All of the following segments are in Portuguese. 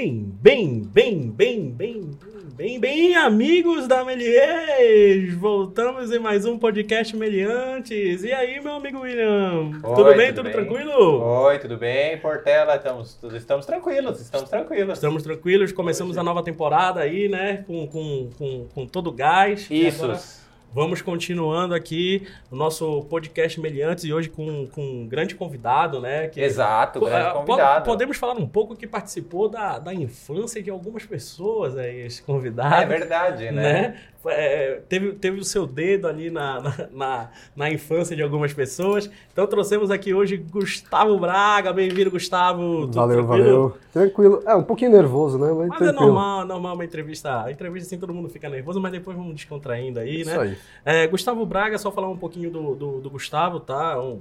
Bem, bem, bem, bem, bem, bem, bem, amigos da Melies! Voltamos em mais um podcast Meliantes. E aí, meu amigo William? Oi, tudo bem? tudo bem? tranquilo? Oi, tudo bem? Portela, estamos, estamos tranquilos, estamos tranquilos. Estamos tranquilos, começamos a nova temporada aí, né? Com, com, com, com todo o gás. Isso. agora Vamos continuando aqui o nosso podcast Meliantes e hoje com, com um grande convidado, né? Que Exato, grande ah, convidado. Podemos falar um pouco que participou da, da infância de algumas pessoas aí, esse É convidado. verdade, né? né? É, teve, teve o seu dedo ali na, na, na, na infância de algumas pessoas. Então trouxemos aqui hoje Gustavo Braga. Bem-vindo, Gustavo. Tudo Valeu, tranquilo? valeu. Tranquilo. É, um pouquinho nervoso, né? Mas, Mas é normal, normal uma entrevista. A entrevista assim todo mundo fica nervoso, mas depois vamos descontraindo aí, né? Isso aí. É, Gustavo Braga, só falar um pouquinho do, do, do Gustavo, tá? Um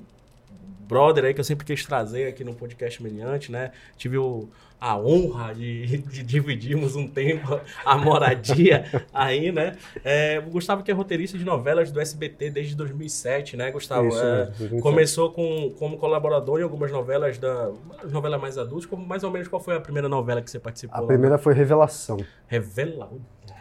brother aí que eu sempre quis trazer aqui no podcast Meliante, né? Tive o- a honra de, de dividirmos um tempo a moradia aí, né? É, o Gustavo que é roteirista de novelas do SBT desde 2007, né, Gustavo? Isso É, 2007. Começou com, como colaborador em algumas novelas da novelas mais adultas, como mais ou menos qual foi a primeira novela que você participou? A primeira foi Revelação. Revela.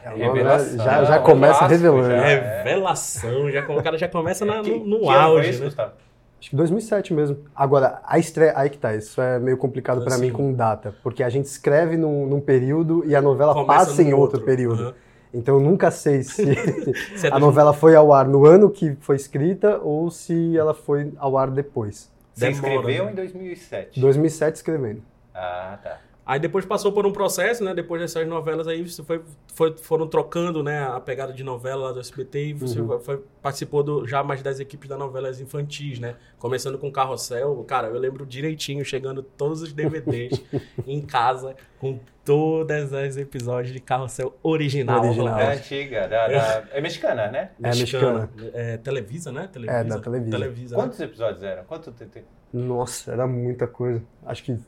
É, Revelação. Já, já começa clássico, revelando. já. Revelação, já, o cara já começa na- Que- no, no que ano foi auge, isso, né? Gustavo? Acho que 2007 mesmo. Agora, a estreia. Aí que tá, isso é meio complicado pra Assim. mim com data. Porque a gente escreve num, num período e a novela Começa passa em no outro, período. Aham. Então eu nunca sei se é a novela foi ao ar no ano que foi escrita ou se ela foi ao ar depois. Você escreveu né? em 2007. 2007 escrevendo. Ah, tá. Aí depois passou por um processo, né? Depois dessas novelas aí, você foi, foi- foram trocando, né? A pegada de novela lá do SBT e você Uhum. foi- participou do, já mais das equipes das novelas infantis, né? Começando com Carrossel. Cara, eu lembro direitinho, chegando todos os DVDs em casa com todas as episódios de Carrossel original. Original. É antiga, da, da- é mexicana, né? É mexicana. É, Televisa, né? Televisa. É, da Televisa. Televisa né? Quantos episódios eram? Quanto te- te- Nossa, era muita coisa. Acho que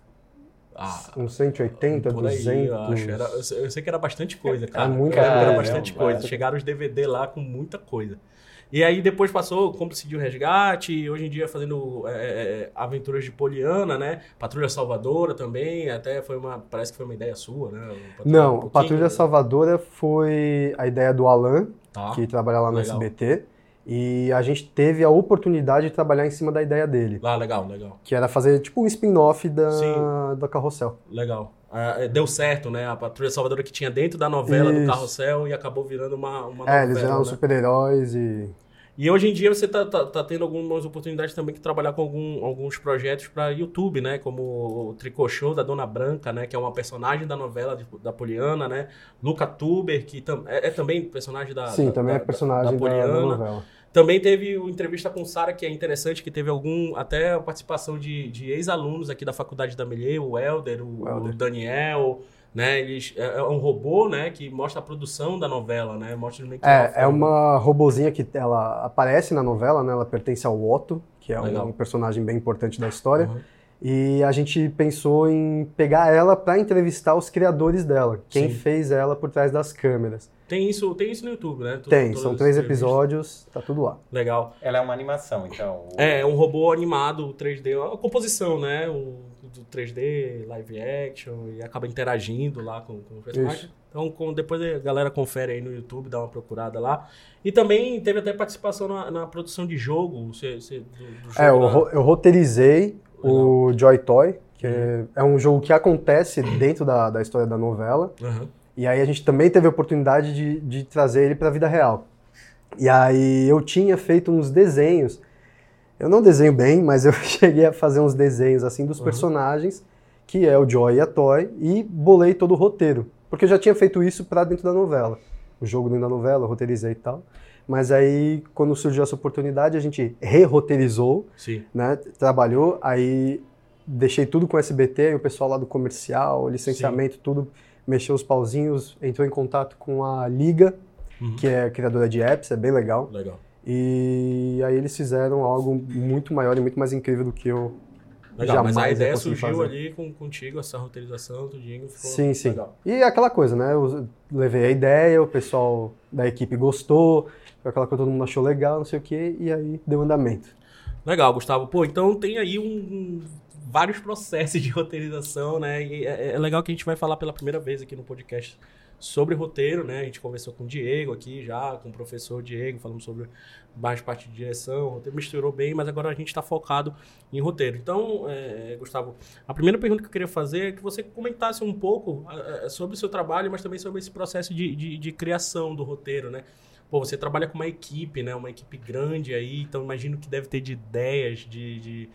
Ah, uns 180, Por aí, 200. eu acho. Era- eu, sei- que era bastante coisa, cara. muita Eu lembro que era bastante Caramba. coisa. Chegaram os DVD lá com muita coisa. E aí depois passou como decidiu o resgate, hoje em dia fazendo é, é, aventuras de Poliana, né? Patrulha Salvadora também, até foi uma. Parece que foi uma ideia sua, né? O Patrulha- um Não, pouquinho, Patrulha né? Salvadora foi a ideia do Alan, Tá. que trabalha lá no Legal. SBT. E a gente teve a oportunidade de trabalhar em cima da ideia dele, Lá, legal, legal, que era fazer tipo um spin-off da, Sim. da Carrossel. legal. Ah, é, deu certo, né? A Patrulha Salvadora que tinha dentro da novela do Isso. Carrossel e acabou virando uma, uma é, novela. eles eram né? super-heróis e. E hoje em dia você tá, tá, tá tendo algumas oportunidades também de trabalhar com algum- alguns projetos para YouTube, né? Como o Tricô Show da Dona Branca, né? Que é uma personagem da novela de- da Poliana, né? Luca Tuber, que tam- é, é também personagem da Sim, da- também da- é personagem da da, da Poliana. novela. Também teve o entrevista com Sara, que é interessante, que teve algum até a participação de, de ex-alunos aqui da Faculdade da Melier, o Helder, o, O Helder. o Daniel, né? Eles, é, é um robô, né? Que mostra a produção da novela, né? Mostra meio que É, é forma- uma robozinha que ela aparece na novela, né? Ela pertence ao Otto, que é Legal. um personagem bem importante da história. Uhum. E a gente pensou em pegar ela para entrevistar os criadores dela, quem Sim. fez ela por trás das câmeras. Tem isso, tem isso no YouTube, né? Tu- Tem, são três episódios, tá tudo lá. Legal. Ela é uma animação, então. o- É, é um robô animado 3D, a composição, né? O, do 3D, live action, e acaba interagindo lá com, com o personagem. Isso. Então, com- depois a galera confere aí no YouTube, dá uma procurada lá. E também teve até participação na, na produção de jogo, você, você- do, do jogo É, eu, ro- eu roteirizei o Joy Toy, que é, é um jogo que acontece dentro da, da história da novela. Aham. E aí a gente também teve a oportunidade de, de trazer ele para a vida real. E aí eu tinha feito uns desenhos. Eu não desenho bem, mas eu cheguei a fazer uns desenhos assim dos Uhum. personagens, que é o Joy e a Toy, e bolei todo o roteiro. Porque eu já tinha feito isso para dentro da novela. O jogo dentro da novela, eu roteirizei e tal. Mas aí, quando surgiu essa oportunidade, a gente re-roteirizou, Sim. né? Trabalhou, aí deixei tudo com o SBT, aí o pessoal lá do comercial, licenciamento, tudo, mexeu os pauzinhos, entrou em contato com a Liga, Uhum. que é criadora de apps, é bem legal. Legal. E aí eles fizeram algo muito maior e muito mais incrível do que eu Legal, mas a jamais ia ideia surgiu fazer. ali com, contigo, essa roteirização, tudinho, ficou Sim, sim. legal. E aquela coisa, né? Eu levei a ideia, o pessoal da equipe gostou, foi aquela coisa que todo mundo achou legal, não sei o quê, e aí deu andamento. Legal, Gustavo. Pô, então tem aí um, um vários processos de roteirização, né? E é, é legal que a gente vai falar pela primeira vez aqui no podcast sobre roteiro, né? A gente conversou com o Diego aqui já, com o professor Diego, falamos sobre mais parte de direção, roteiro misturou bem, mas agora a gente está focado em roteiro. Então, é, Gustavo, a primeira pergunta que eu queria fazer é que você comentasse um pouco é, sobre o seu trabalho, mas também sobre esse processo de, de, de criação do roteiro, né? Pô, você trabalha com uma equipe, né? Uma equipe grande aí, então imagino que deve ter de ideias, de, de,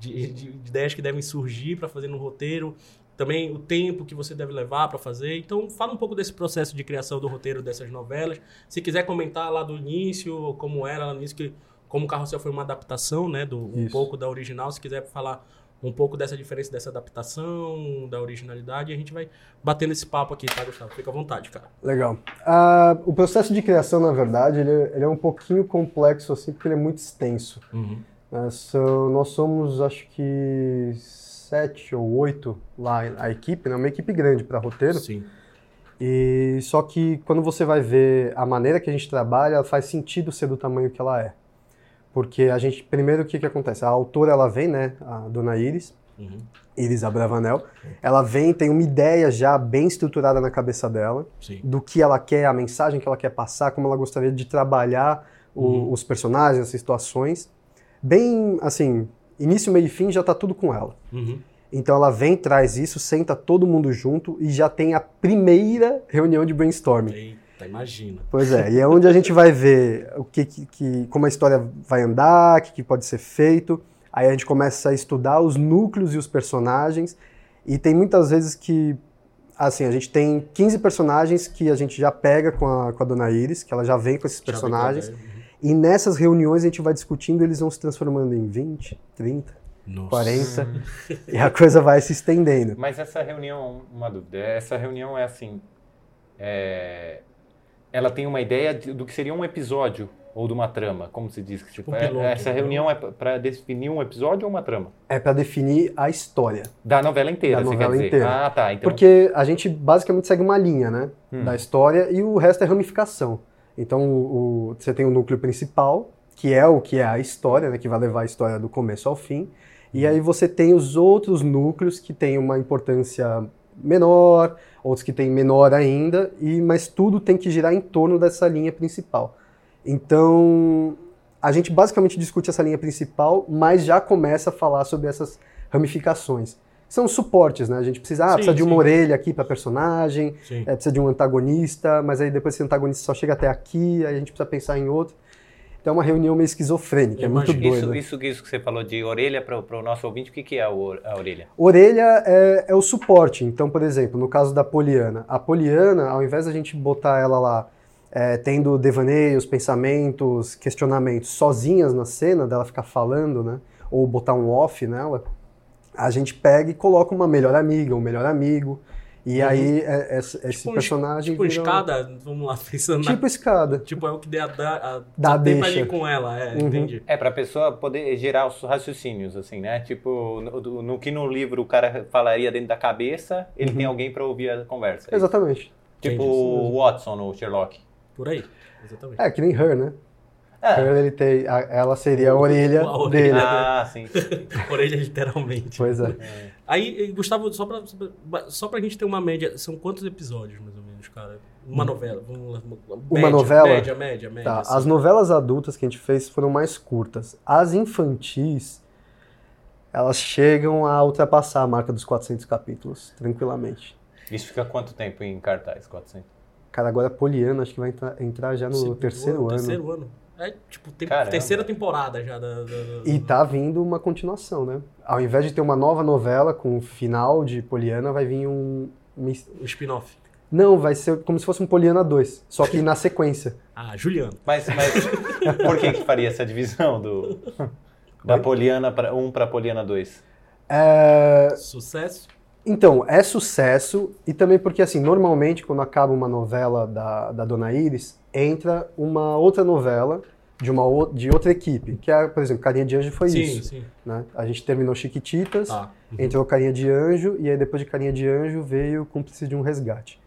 de, de ideias que devem surgir para fazer no roteiro também o tempo que você deve levar para fazer. Então, fala um pouco desse processo de criação do roteiro dessas novelas. Se quiser comentar lá do início, como era lá no início, que, como o Carrossel foi uma adaptação, né, do, um pouco da original. Se quiser falar um pouco dessa diferença dessa adaptação, da originalidade, a gente vai batendo esse papo aqui, tá, Gustavo? Fica à vontade, cara. Legal. Uh, o processo de criação, na verdade, ele, é, ele, é um pouquinho complexo, assim, porque ele é muito extenso. Uhum. Uh, so, nós somos, acho que sete ou oito lá a equipe, né? Uma equipe grande para roteiro. Sim. E só que quando você vai ver a maneira que a gente trabalha, faz sentido ser do tamanho que ela é. Porque a gente, primeiro, o que que acontece? A autora, ela vem, né, a dona Iris, uhum. Iris Abravanel, ela vem, tem uma ideia já bem estruturada na cabeça dela, Sim. do que ela quer, a mensagem que ela quer passar, como ela gostaria de trabalhar o, uhum. os personagens, as situações. Bem, assim, início, meio e fim já está tudo com ela. Uhum. Então ela vem, traz isso, senta todo mundo junto e já tem a primeira reunião de brainstorming. Eita, imagina. Pois é, e é onde a gente vai ver o que, que, que como a história vai andar, o que, que pode ser feito. Aí a gente começa a estudar os núcleos e os personagens. E tem muitas vezes que, assim, a gente tem 15 personagens que a gente já pega com a, com a Dona Iris, que ela já vem com esses personagens. E nessas reuniões a gente vai discutindo, eles vão se transformando em 20, 30, Nossa. 40, e a coisa vai se estendendo. Mas essa reunião, uma dúvida, essa reunião é assim, é, ela tem uma ideia de, do que seria um episódio ou de uma trama, como se diz? Tipo, um é, piloto, essa reunião é para definir um episódio ou uma trama? É para definir a história. Da novela inteira, da você novela quer dizer? Inteira. Ah, tá. Então... Porque a gente basicamente segue uma linha, né? Hum. Da história e o resto é ramificação. Então, o, o, você tem o núcleo principal, que é o que é a história, né, que vai levar a história do começo ao fim. E aí você tem os outros núcleos que têm uma importância menor, outros que têm menor ainda, e mas tudo tem que girar em torno dessa linha principal. Então, a gente basicamente discute essa linha principal, mas já começa a falar sobre essas ramificações são suportes, né? A gente precisa, ah, sim, precisa de uma sim. orelha aqui para personagem, é, precisa de um antagonista, mas aí depois esse antagonista só chega até aqui, aí a gente precisa pensar em outro. Então é uma reunião meio esquizofrênica, é muito doido. Isso, isso, isso que você falou de orelha para o nosso ouvinte, o que, que é a, orelha? Orelha é, é, o suporte. Então, por exemplo, no caso da Poliana, a Poliana, ao invés da gente botar ela lá é, tendo devaneios, pensamentos, questionamentos sozinhas na cena, dela ficar falando, né? Ou botar um off nela, a gente pega e coloca uma melhor amiga, um melhor amigo. E uhum. aí é, é, esse tipo personagem. Tipo vira... escada, vamos lá, pensando. Tipo na... escada. Tipo, é o que dê a, a, a Dá tempo ali com ela, é, uhum. entendi. É, pra pessoa poder gerar os raciocínios, assim, né? Tipo, no, no que no livro o cara falaria dentro da cabeça, ele uhum. tem alguém pra ouvir a conversa. É Exatamente. Tipo o Watson no Sherlock. Por aí, exatamente. É, que nem Her, né? É. Ele tem, ela seria a orelha, a orelha dele. Ah, sim. orelha literalmente. Pois é. é. Aí, Gustavo, só pra, só pra gente ter uma média, são quantos episódios, mais ou menos, cara? Uma novela, vamos lá, média, Uma novela? Média, média, média. Tá, assim. as novelas adultas que a gente fez foram mais curtas. As infantis, elas chegam a ultrapassar a marca dos 400 capítulos, tranquilamente. Isso fica quanto tempo em cartaz, 400? Cara, agora Poliana acho que vai entrar, entrar já no Segundo terceiro ano. Terceiro ano. É, tipo, tem, terceira temporada já. Da, da, da, E tá vindo uma continuação, né? Ao invés de ter uma nova novela com o final de Poliana, vai vir um... Um, um spin-off. Não, vai ser como se fosse um Poliana 2, só que na sequência. ah, Juliano. Mas, mas por que que faria essa divisão do... Da Poliana para 1 para Poliana 2? É... Sucesso? Então, é sucesso e também porque, assim, normalmente quando acaba uma novela da, da Dona Iris, entra uma outra novela de uma de outra equipe, que é, por exemplo, Carinha de Anjo foi sim, isso. Sim. Né? A gente terminou Chiquititas, ah, uhum. entrou Carinha de Anjo, e aí depois de Carinha de Anjo veio Cúmplice de um Resgate.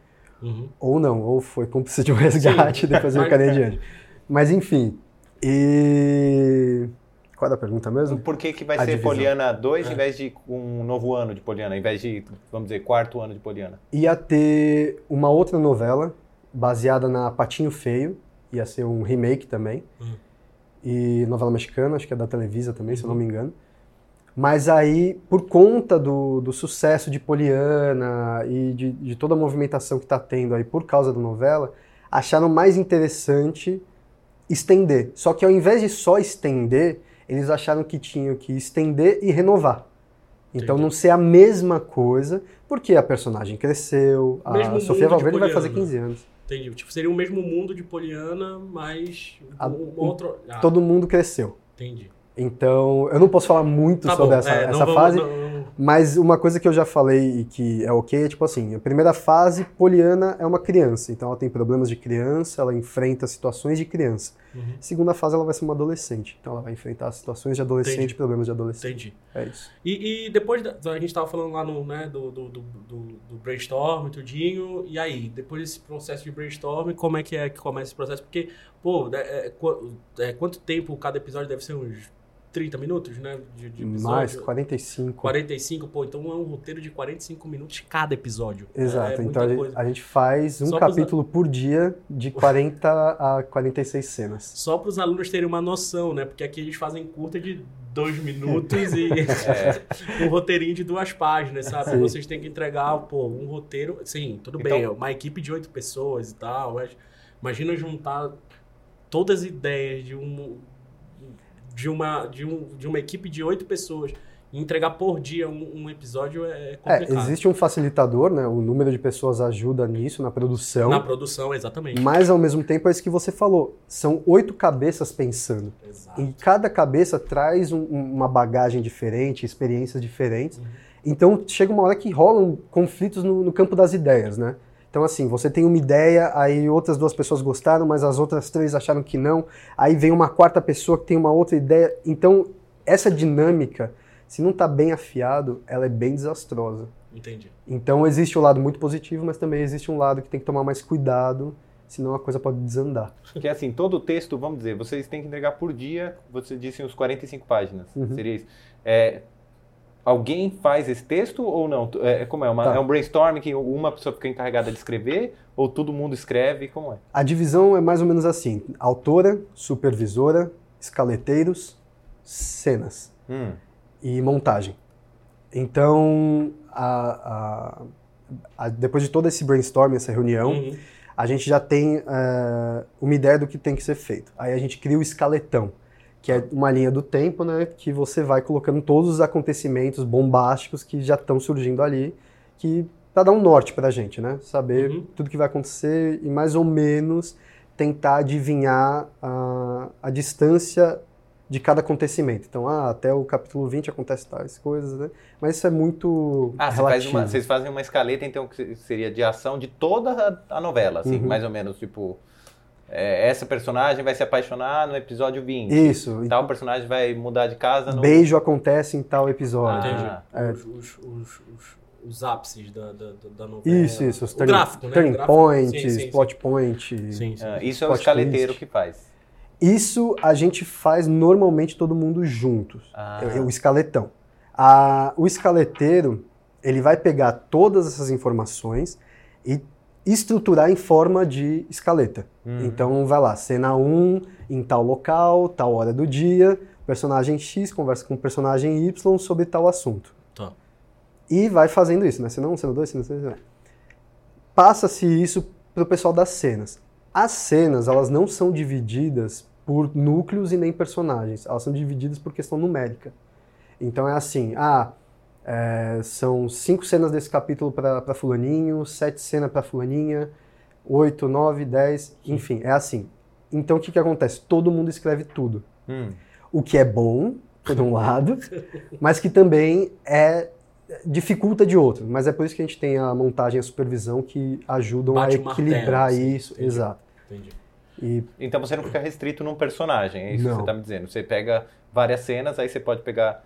Uhum. Ou não, ou foi Cúmplice de um Resgate, sim. depois veio Carinha de Anjo. Mas enfim, e Qual era a pergunta mesmo? Por que, que vai A ser divisão. Poliana 2 É. em vez de um novo ano de Poliana, em vez de, vamos dizer, quarto ano de Poliana? Ia ter uma outra novela baseada na Patinho Feio, ia ser um remake também. Hum. E novela mexicana, acho que é da Televisa também, se eu não me engano. Mas aí, por conta do, do sucesso de Poliana e de, de toda a movimentação que está tendo aí por causa da novela, acharam mais interessante estender. Só que ao invés de só estender, eles acharam que tinham que estender e renovar. Então Entendi. não ser a mesma coisa, porque a personagem cresceu, a Mesmo Sofia mundo de Valverde vai fazer Poliana. 15 anos. Entendi. Tipo, seria o mesmo mundo de Poliana, mas A- um, outro. Ah, Todo mundo cresceu. Entendi. Então, eu não posso falar muito Tá sobre bom. essa, é, essa vamos- fase, não- não- mas uma coisa que eu já falei e que é ok é tipo assim: a primeira fase, Poliana é uma criança, então ela tem problemas de criança, ela enfrenta situações de criança. Uhum. Segunda fase, ela vai ser uma adolescente, então ela vai enfrentar situações de adolescente, Entendi. problemas de adolescente. Entendi. É isso. E, e depois da, a gente tava falando lá no, né, do, do, do, do, brainstorm, tudinho, e aí, depois desse processo de brainstorm, como é que é que começa esse processo? Porque, pô, é, é, qu- é, quanto tempo cada episódio deve ser? Uns 30 minutos, né? De, de episódio? Mais 45. 45, pô, então é um roteiro de 45 minutos cada episódio. Exato, É, então muita a gente, coisa. a gente faz um Só pros- capítulo por dia de 40 a 46 cenas. Só para os alunos terem uma noção, né? Porque aqui eles fazem curta de dois minutos e um roteirinho de duas páginas, sabe? Sim. Vocês têm que entregar, pô, um roteiro. Sim, tudo Então- bem, é uma equipe de oito pessoas e tal, mas imagina juntar todas as ideias de um de uma de, um, de uma equipe de oito pessoas e entregar por dia um, um episódio é É, complicado. existe um facilitador, né? O número de pessoas ajuda nisso, na produção. Na produção, exatamente. Mas ao mesmo tempo é isso que você falou. São oito cabeças pensando. Exato. E cada cabeça traz um- uma bagagem diferente, experiências diferentes. Uhum. Então chega uma hora que rolam conflitos no, no campo das ideias, né? Então assim, você tem uma ideia, aí outras duas pessoas gostaram, mas as outras três acharam que não. Aí vem uma quarta pessoa que tem uma outra ideia. Então essa dinâmica, se não está bem afiado, ela é bem desastrosa. Entendi. Então existe o lado muito positivo, mas também existe um lado que tem que tomar mais cuidado, senão a coisa pode desandar. Que é assim, todo o texto, vamos dizer, vocês têm que entregar por dia, você disse uns 45 páginas. Uhum. Seria isso. É, alguém faz esse texto ou não? É, como é? Uma- Tá. É um brainstorm que uma pessoa fica encarregada de escrever ou todo mundo escreve? Como é? A divisão é mais ou menos assim: autora, supervisora, escaleteiros, cenas Hum, e montagem. Então, a- a- a- depois de todo esse brainstorm, essa reunião, Uhum. a gente já tem eh, uma ideia do que tem que ser feito. Aí a gente cria o escaletão, que é uma linha do tempo, né, que você vai colocando todos os acontecimentos bombásticos que já estão surgindo ali, que para dar um norte para a gente, né, saber Uhum. tudo que vai acontecer e mais ou menos tentar adivinhar a, a distância de cada acontecimento. Então, ah, até o capítulo 20 acontece tais coisas, né? Mas isso é muito Ah, você faz relativo. uma- vocês fazem uma escaleta, então, que seria de ação de toda a, a novela, assim, Uhum. mais ou menos, tipo... é, essa personagem vai se apaixonar no episódio 20. Isso. e Tal personagem vai mudar de casa no... Beijo acontece em tal episódio. Entendi. Ah, É. Os, os, os, os, ápices da, da, da novela. Isso, isso. Os o turning, gráfico, né? turning gráfico. points, Sim, sim, plot point. Sim, sim. ah, isso é o escaleteiro twist. que faz. Isso a gente faz normalmente todo mundo juntos. Ah. É o escaletão. A- o escaleteiro, ele vai pegar todas essas informações e estruturar em forma de escaleta. Hum. Então vai lá, cena 1 em tal local, tal hora do dia, personagem X conversa com o personagem Y sobre tal assunto. Tá. E vai fazendo isso, né? Cena 1, cena 2, cena 3, cena 4. Passa-se isso para o pessoal das cenas. As cenas, elas não são divididas por núcleos e nem personagens. Elas são divididas por questão numérica. Então é assim, ah, é, são cinco cenas desse capítulo para fulaninho, sete cenas para fulaninha, oito, nove, dez, enfim, é assim. Então o que, que acontece? Todo mundo escreve tudo. Hum. O que é bom, por um lado, mas que também é dificulta de outro. Mas é por isso que a gente tem a montagem e a supervisão que ajudam Bate a o martelo, equilibrar assim, isso. entendi. Exato. Entendi. E Então você não fica restrito num personagem, é isso que Não. você está me dizendo. Você pega várias cenas, aí você pode pegar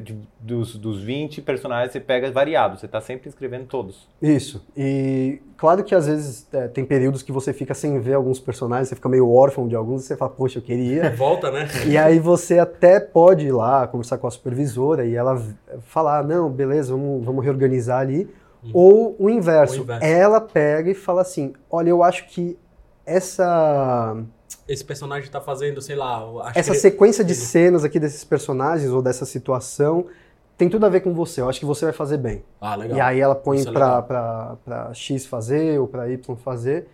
de, dos, dos 20 personagens, você pega variado, você está sempre escrevendo todos. Isso. E claro que às vezes é, tem períodos que você fica sem ver alguns personagens, você fica meio órfão de alguns, você fala, poxa, eu queria. Volta, né? E aí você até pode ir lá conversar com a supervisora e ela falar, não, beleza, vamos, vamos reorganizar ali. Hum. Ou o inverso. o inverso. Ela pega e fala assim, olha, eu acho que essa esse personagem está fazendo, sei lá. Essa sequência de cenas aqui desses personagens ou dessa situação tem tudo a ver com você. Eu acho que você vai fazer bem. Ah, legal. E aí ela põe é para X fazer ou para Y fazer.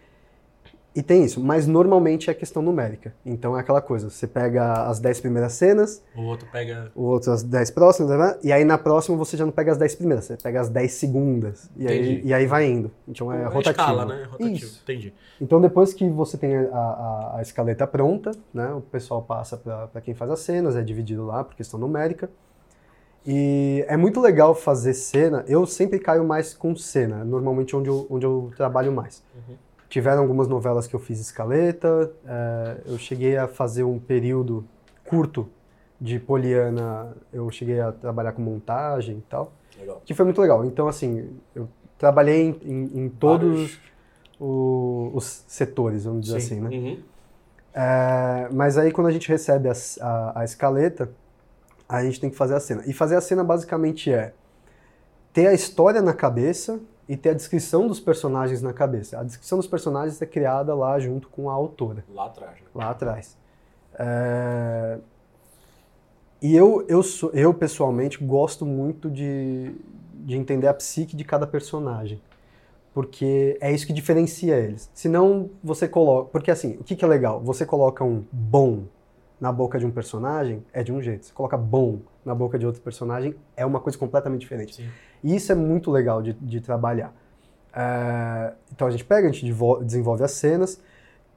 E tem isso, mas normalmente é questão numérica. Então é aquela coisa, você pega as 10 primeiras cenas, o outro pega o outro as 10 próximas, né? e aí na próxima você já não pega as 10 primeiras, você pega as 10 segundas. E, aí, e aí vai indo. Então é, é rotativo. escala, né? Rotativo. Isso. Entendi. Então depois que você tem a, a, a escaleta pronta, né? O pessoal passa para quem faz as cenas, é dividido lá por questão numérica. E é muito legal fazer cena. Eu sempre caio mais com cena, normalmente onde eu, onde eu trabalho mais. Uhum. Tiveram algumas novelas que eu fiz escaleta, é, eu cheguei a fazer um período curto de Poliana, eu cheguei a trabalhar com montagem e tal, legal. que foi muito legal. Então, assim, eu trabalhei em, em, em todos o, os setores, vamos dizer Sim. assim, né? Uhum. É, mas aí, quando a gente recebe a, a, a escaleta, a gente tem que fazer a cena. E fazer a cena, basicamente, é ter a história na cabeça, e ter a descrição dos personagens na cabeça. A descrição dos personagens é criada lá junto com a autora. Lá atrás. Né? Lá atrás. É... E eu, eu, sou, eu, pessoalmente, gosto muito de, de entender a psique de cada personagem. Porque é isso que diferencia eles. Senão você coloca. Porque assim, o que, que é legal? Você coloca um bom na boca de um personagem, é de um jeito. Você coloca bom na boca de outro personagem, é uma coisa completamente diferente. Sim. E isso é muito legal de, de trabalhar. É, então a gente pega, a gente desenvolve as cenas,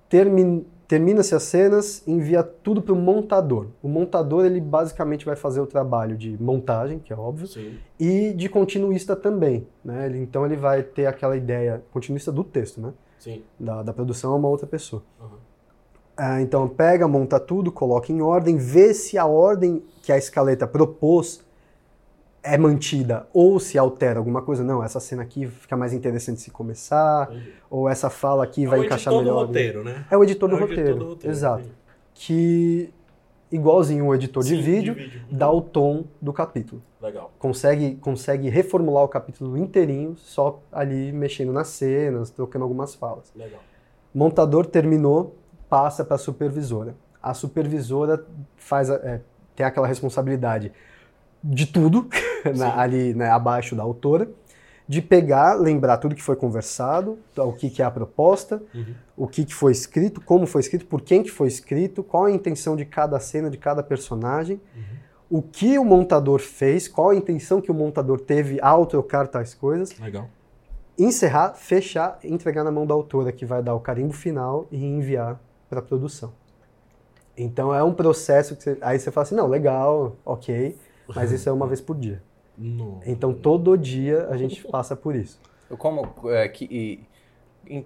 termina, termina-se as cenas, envia tudo para o montador. O montador ele basicamente vai fazer o trabalho de montagem, que é óbvio, Sim. e de continuista também. Né? Ele, então ele vai ter aquela ideia, continuista do texto, né? Sim. Da, da produção a uma outra pessoa. Uhum. É, então pega, monta tudo, coloca em ordem, vê se a ordem que a escaleta propôs é mantida ou se altera alguma coisa. Não, essa cena aqui fica mais interessante se começar, entendi. ou essa fala aqui é vai encaixar melhor. É o editor do roteiro, né? É o editor, é do, o roteiro, editor do roteiro, exato. Entendi. Que, igualzinho o editor Sim, de, vídeo, de vídeo, dá o tom do capítulo. Legal. Consegue, consegue reformular o capítulo inteirinho só ali mexendo nas cenas, trocando algumas falas. Legal. Montador terminou, passa para a supervisora. A supervisora faz é, tem aquela responsabilidade de tudo na, ali né, abaixo da autora, de pegar, lembrar tudo que foi conversado, o que, que é a proposta, uhum. o que, que foi escrito, como foi escrito, por quem que foi escrito, qual a intenção de cada cena, de cada personagem, uhum. o que o montador fez, qual a intenção que o montador teve ao trocar tais coisas. Legal. Encerrar, fechar, entregar na mão da autora, que vai dar o carimbo final e enviar para a produção. Então é um processo que você, aí você fala assim, não, legal, ok, mas isso é uma vez por dia. Então todo dia a gente passa por isso. Como é, que, em,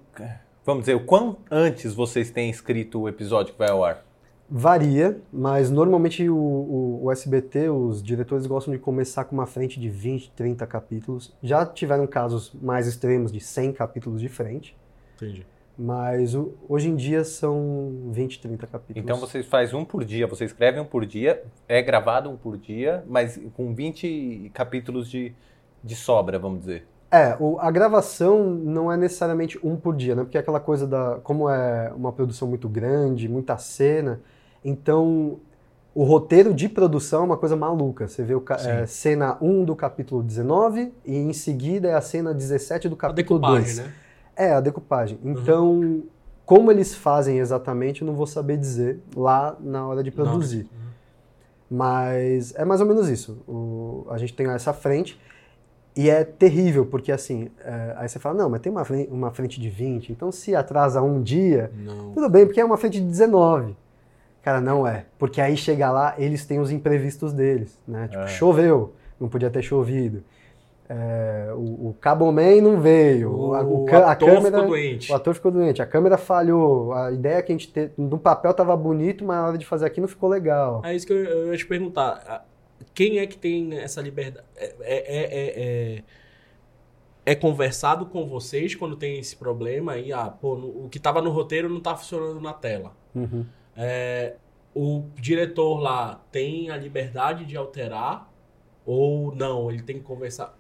vamos dizer, o quão antes vocês têm escrito o episódio que vai ao ar? Varia, mas normalmente o, o, o, SBT, os diretores gostam de começar com uma frente de 20, 30 capítulos. Já tiveram casos mais extremos de 100 capítulos de frente. Entendi. Mas o, hoje em dia são 20, 30 capítulos. Então você faz um por dia, você escreve um por dia, é gravado um por dia, mas com 20 capítulos de, de sobra, vamos dizer. É, o, a gravação não é necessariamente um por dia, né? Porque é aquela coisa da. Como é uma produção muito grande, muita cena, então o roteiro de produção é uma coisa maluca. Você vê o é, cena 1 do capítulo 19 e em seguida é a cena 17 do capítulo a 2. Né? É, a decupagem. Uhum. Então, uhum. como eles fazem exatamente, eu não vou saber dizer lá na hora de produzir. Uhum. Mas é mais ou menos isso. O, a gente tem essa frente e é terrível, porque assim, é, aí você fala, não, mas tem uma frente, uma frente de 20, então se atrasa um dia, não. tudo bem, porque é uma frente de 19. Cara, não é. Porque aí chega lá, eles têm os imprevistos deles, né? Tipo, é. choveu, não podia ter chovido. É, o, o Cabo Man não veio. O, o, a, ator câmera, ficou doente. O ator ficou doente. A câmera falhou. A ideia que a gente teve no papel estava bonito, mas na hora de fazer aqui não ficou legal. É isso que eu, eu ia te perguntar. quem é que tem essa liberdade? É, é, é, é, é conversado com vocês quando tem esse problema e ah, pô, o que estava no roteiro não está funcionando na tela. Uhum. É, o diretor lá tem a liberdade de alterar ou não, ele tem que conversar.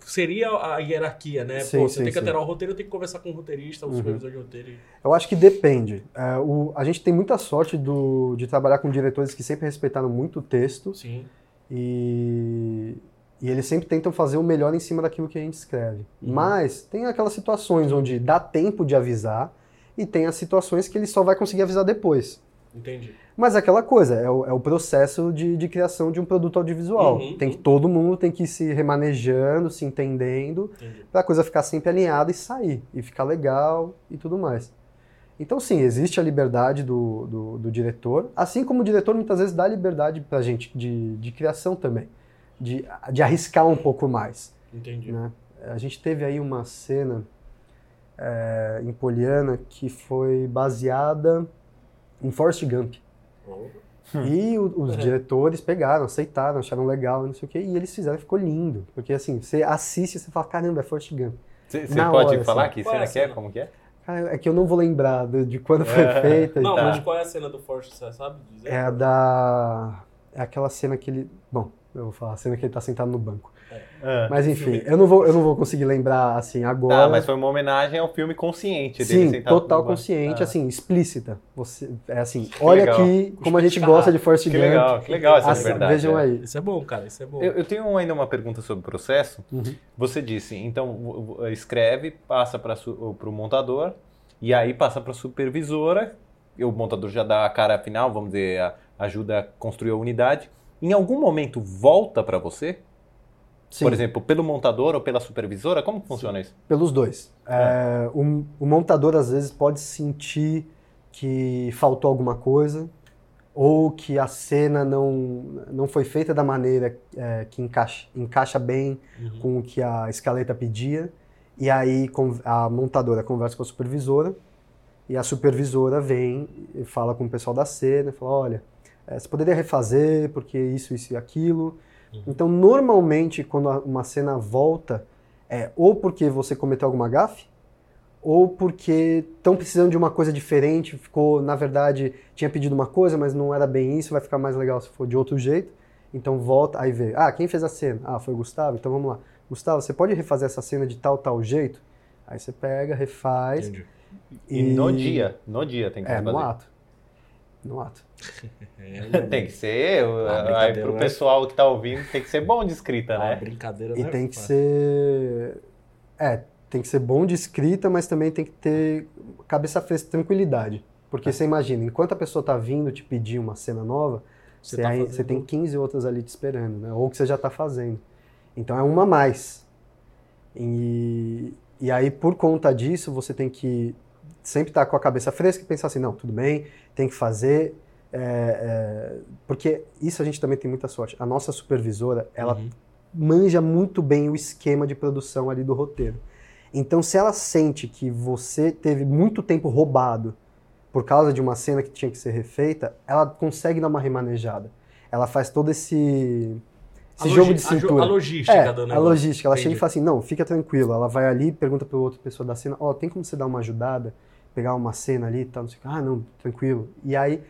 Seria a hierarquia, né? Sim, Pô, você sim, tem que alterar o roteiro, tem que conversar com o roteirista, o Uhum. supervisor de roteiro. Eu acho que depende. É, o- a gente tem muita sorte do, de trabalhar com diretores que sempre respeitaram muito o texto Sim. e, e eles sempre tentam fazer o melhor em cima daquilo que a gente escreve. Uhum. Mas tem aquelas situações onde dá tempo de avisar e tem as situações que ele só vai conseguir avisar depois. Entendi. Mas é aquela coisa, é o, é o processo de, de criação de um produto audiovisual. Uhum, tem que todo mundo tem que ir se remanejando, se entendendo, para a coisa ficar sempre alinhada e sair, e ficar legal e tudo mais. Então, sim, existe a liberdade do, do, do diretor, assim como o diretor muitas vezes dá liberdade para a gente de, de criação também, de, de arriscar um pouco mais. Entendi. Né? A gente teve aí uma cena é, em Poliana que foi baseada em Forrest Gump. Oh, E o- os É. diretores pegaram, aceitaram, acharam legal, não sei o quê, e eles fizeram, ficou lindo. Porque assim, você assiste e você fala, caramba, é Forrest Gump. Você pode hora, falar assim. que é cena a que é? Como que é? Cara, é que eu não vou lembrar de, de quando foi É. feita. e Não, mas qual é a cena do Forte, você sabe dizer? É a da. É aquela cena que ele. Bom, eu vou falar, a cena que ele tá sentado no banco. Ah. Mas enfim, eu não vou, eu não vou conseguir lembrar assim agora. Tá, mas foi uma homenagem ao filme consciente dele Sim, sentado total no banco. consciente, Ah. assim, explícita. Você, é assim, Que olha legal. aqui como a gente Cuspicar. gosta de Que Gump. legal, que legal essa Assim, liberdade. Vejam é. aí. Isso é bom, cara, isso é bom. Eu, eu tenho ainda uma pergunta sobre o processo. Uhum. Você disse, então escreve, passa para o montador e aí passa para a supervisora. E o montador já dá a cara final, vamos dizer, a- ajuda a construir a unidade. Em algum momento volta para você? Sim. Por exemplo, pelo montador ou pela supervisora? Como funciona isso? Pelos dois. É, o, o montador às vezes pode sentir que faltou alguma coisa ou que a cena não, não foi feita da maneira é, que encaixa, encaixa bem Uhum. com o que a escaleta pedia. E aí a montadora conversa com a supervisora e a supervisora vem e fala com o pessoal da cena, fala, olha, é, você poderia refazer porque isso, isso e aquilo. Uhum. Então, normalmente, quando uma cena volta, é ou porque você cometeu alguma gafe, ou porque estão precisando de uma coisa diferente, ficou, na verdade, tinha pedido uma coisa, mas não era bem isso, vai ficar mais legal se for de outro jeito. Então volta, aí vê, ah, quem fez a cena? Ah, foi o Gustavo, então vamos lá. Gustavo, você pode refazer essa cena de tal, tal jeito? Aí você pega, refaz. Entendi. E, no dia, no dia tem que É, no fazer. ato. No ato. É, Tem que ser, o- Ah, aí pro né? pessoal que tá ouvindo, tem que ser bom de escrita, a né? brincadeira E não é tem que fácil. ser. É, tem que ser bom de escrita, mas também tem que ter cabeça fresca, tranquilidade. Porque você imagina, enquanto a pessoa tá vindo te pedir uma cena nova, Você você, tá aí- você tem 15 outras ali te esperando, né? Ou que você já tá fazendo. Então é uma a mais. E, e aí, por conta disso, você tem que sempre estar com a cabeça fresca e pensar assim, não, tudo bem, tem que fazer. é, é, porque isso a gente também tem muita sorte. A nossa supervisora, ela Uhum. manja muito bem o esquema de produção ali do roteiro. Então, se ela sente que você teve muito tempo roubado por causa de uma cena que tinha que ser refeita, ela consegue dar uma remanejada. Ela faz todo esse, esse jogo de cintura. A logística é, a logística. Ela chega Entendi. e fala assim, não, fica tranquilo. Ela vai ali, pergunta para outra pessoa da cena, ó, tem como você dar uma ajudada, pegar uma cena ali e tal, não sei o que. Ah, não, tranquilo. E aí,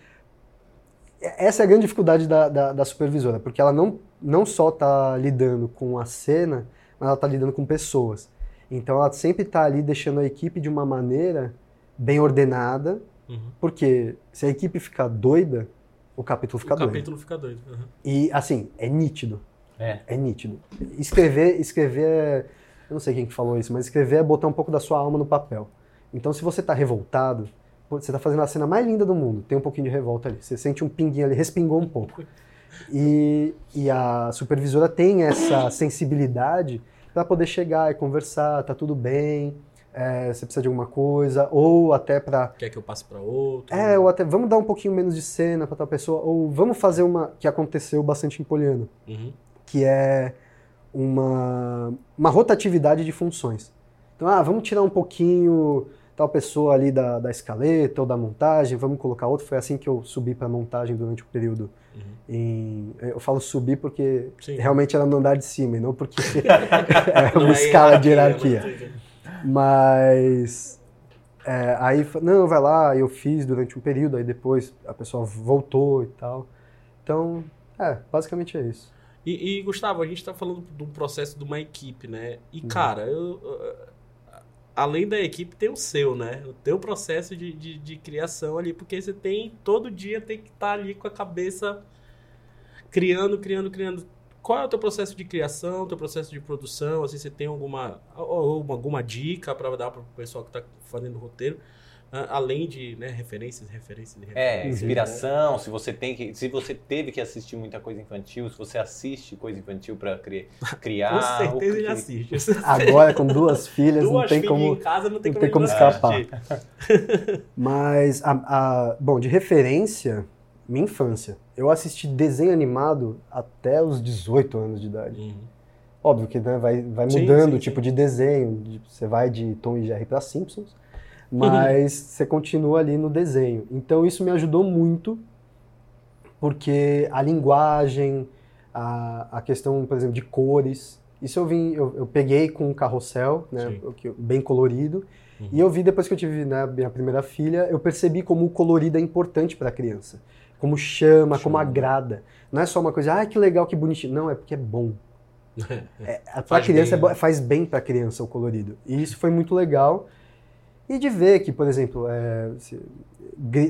essa é a grande dificuldade da, da, da supervisora, porque ela não, não só está lidando com a cena, mas ela está lidando com pessoas. Então ela sempre está ali deixando a equipe de uma maneira bem ordenada, Uhum. porque se a equipe ficar doida, o capítulo fica O doido. capítulo fica doido. Uhum. E assim, é nítido. É. É nítido. Escrever, escrever é... Eu não sei quem que falou isso, mas escrever é botar um pouco da sua alma no papel. Então, se você tá revoltado, você tá fazendo a cena mais linda do mundo, tem um pouquinho de revolta ali. Você sente um pinguinho ali, respingou um pouco. E, e a supervisora tem essa sensibilidade para poder chegar e conversar, tá tudo bem, é, você precisa de alguma coisa, ou até para Quer que eu passe pra outro? é, ou até vamos dar um pouquinho menos de cena para tal pessoa, ou vamos fazer uma que aconteceu bastante em Poliana Uhum. Que é uma, uma rotatividade de funções. Então, ah, vamos tirar um pouquinho tal pessoa ali da, da escaleta ou da montagem, vamos colocar outro. Foi assim que eu subi para montagem durante o período. Uhum. Em, eu falo subir porque Sim. realmente era no andar de cima, e não porque é uma não escala é de hierarquia. Mas é, aí, não, vai lá, eu fiz durante um período, aí depois a pessoa voltou e tal. Então, é, basicamente é isso. E, e Gustavo, a gente está falando do processo de uma equipe, né? E, uhum. cara, eu, além da equipe, tem o seu, né? O teu processo de, de, de criação ali, porque você tem, todo dia tem que estar tá ali com a cabeça criando, criando, criando. Qual é o teu processo de criação, teu processo de produção? Assim, você tem alguma, alguma dica para dar para o pessoal que está fazendo o roteiro? Além de né, referências, referências, referências. É, inspiração, né? se você tem que, se você teve que assistir muita coisa infantil, se você assiste coisa infantil para cri, criar. com certeza ele assiste. Agora com duas filhas duas não tem como, em casa, não tem não como, tem como escapar. Mas a, a, bom, de referência, minha infância. Eu assisti desenho animado até os 18 anos de idade. Uhum. Óbvio que né, vai, vai mudando sim, sim, o tipo sim. de desenho. Você vai de Tom e Jerry para Simpsons mas você continua ali no desenho. Então isso me ajudou muito, porque a linguagem, a, a questão, por exemplo, de cores, isso eu vim, eu, eu peguei com um carrossel, né, bem colorido, uhum. e eu vi depois que eu tive né, minha primeira filha, eu percebi como o colorido é importante para a criança, como chama, chama, como agrada. Não é só uma coisa, ah, que legal, que bonitinho. Não, é porque é bom. é, para a criança bem, é, faz bem para a criança o colorido. E isso foi muito legal. E de ver que, por exemplo, é,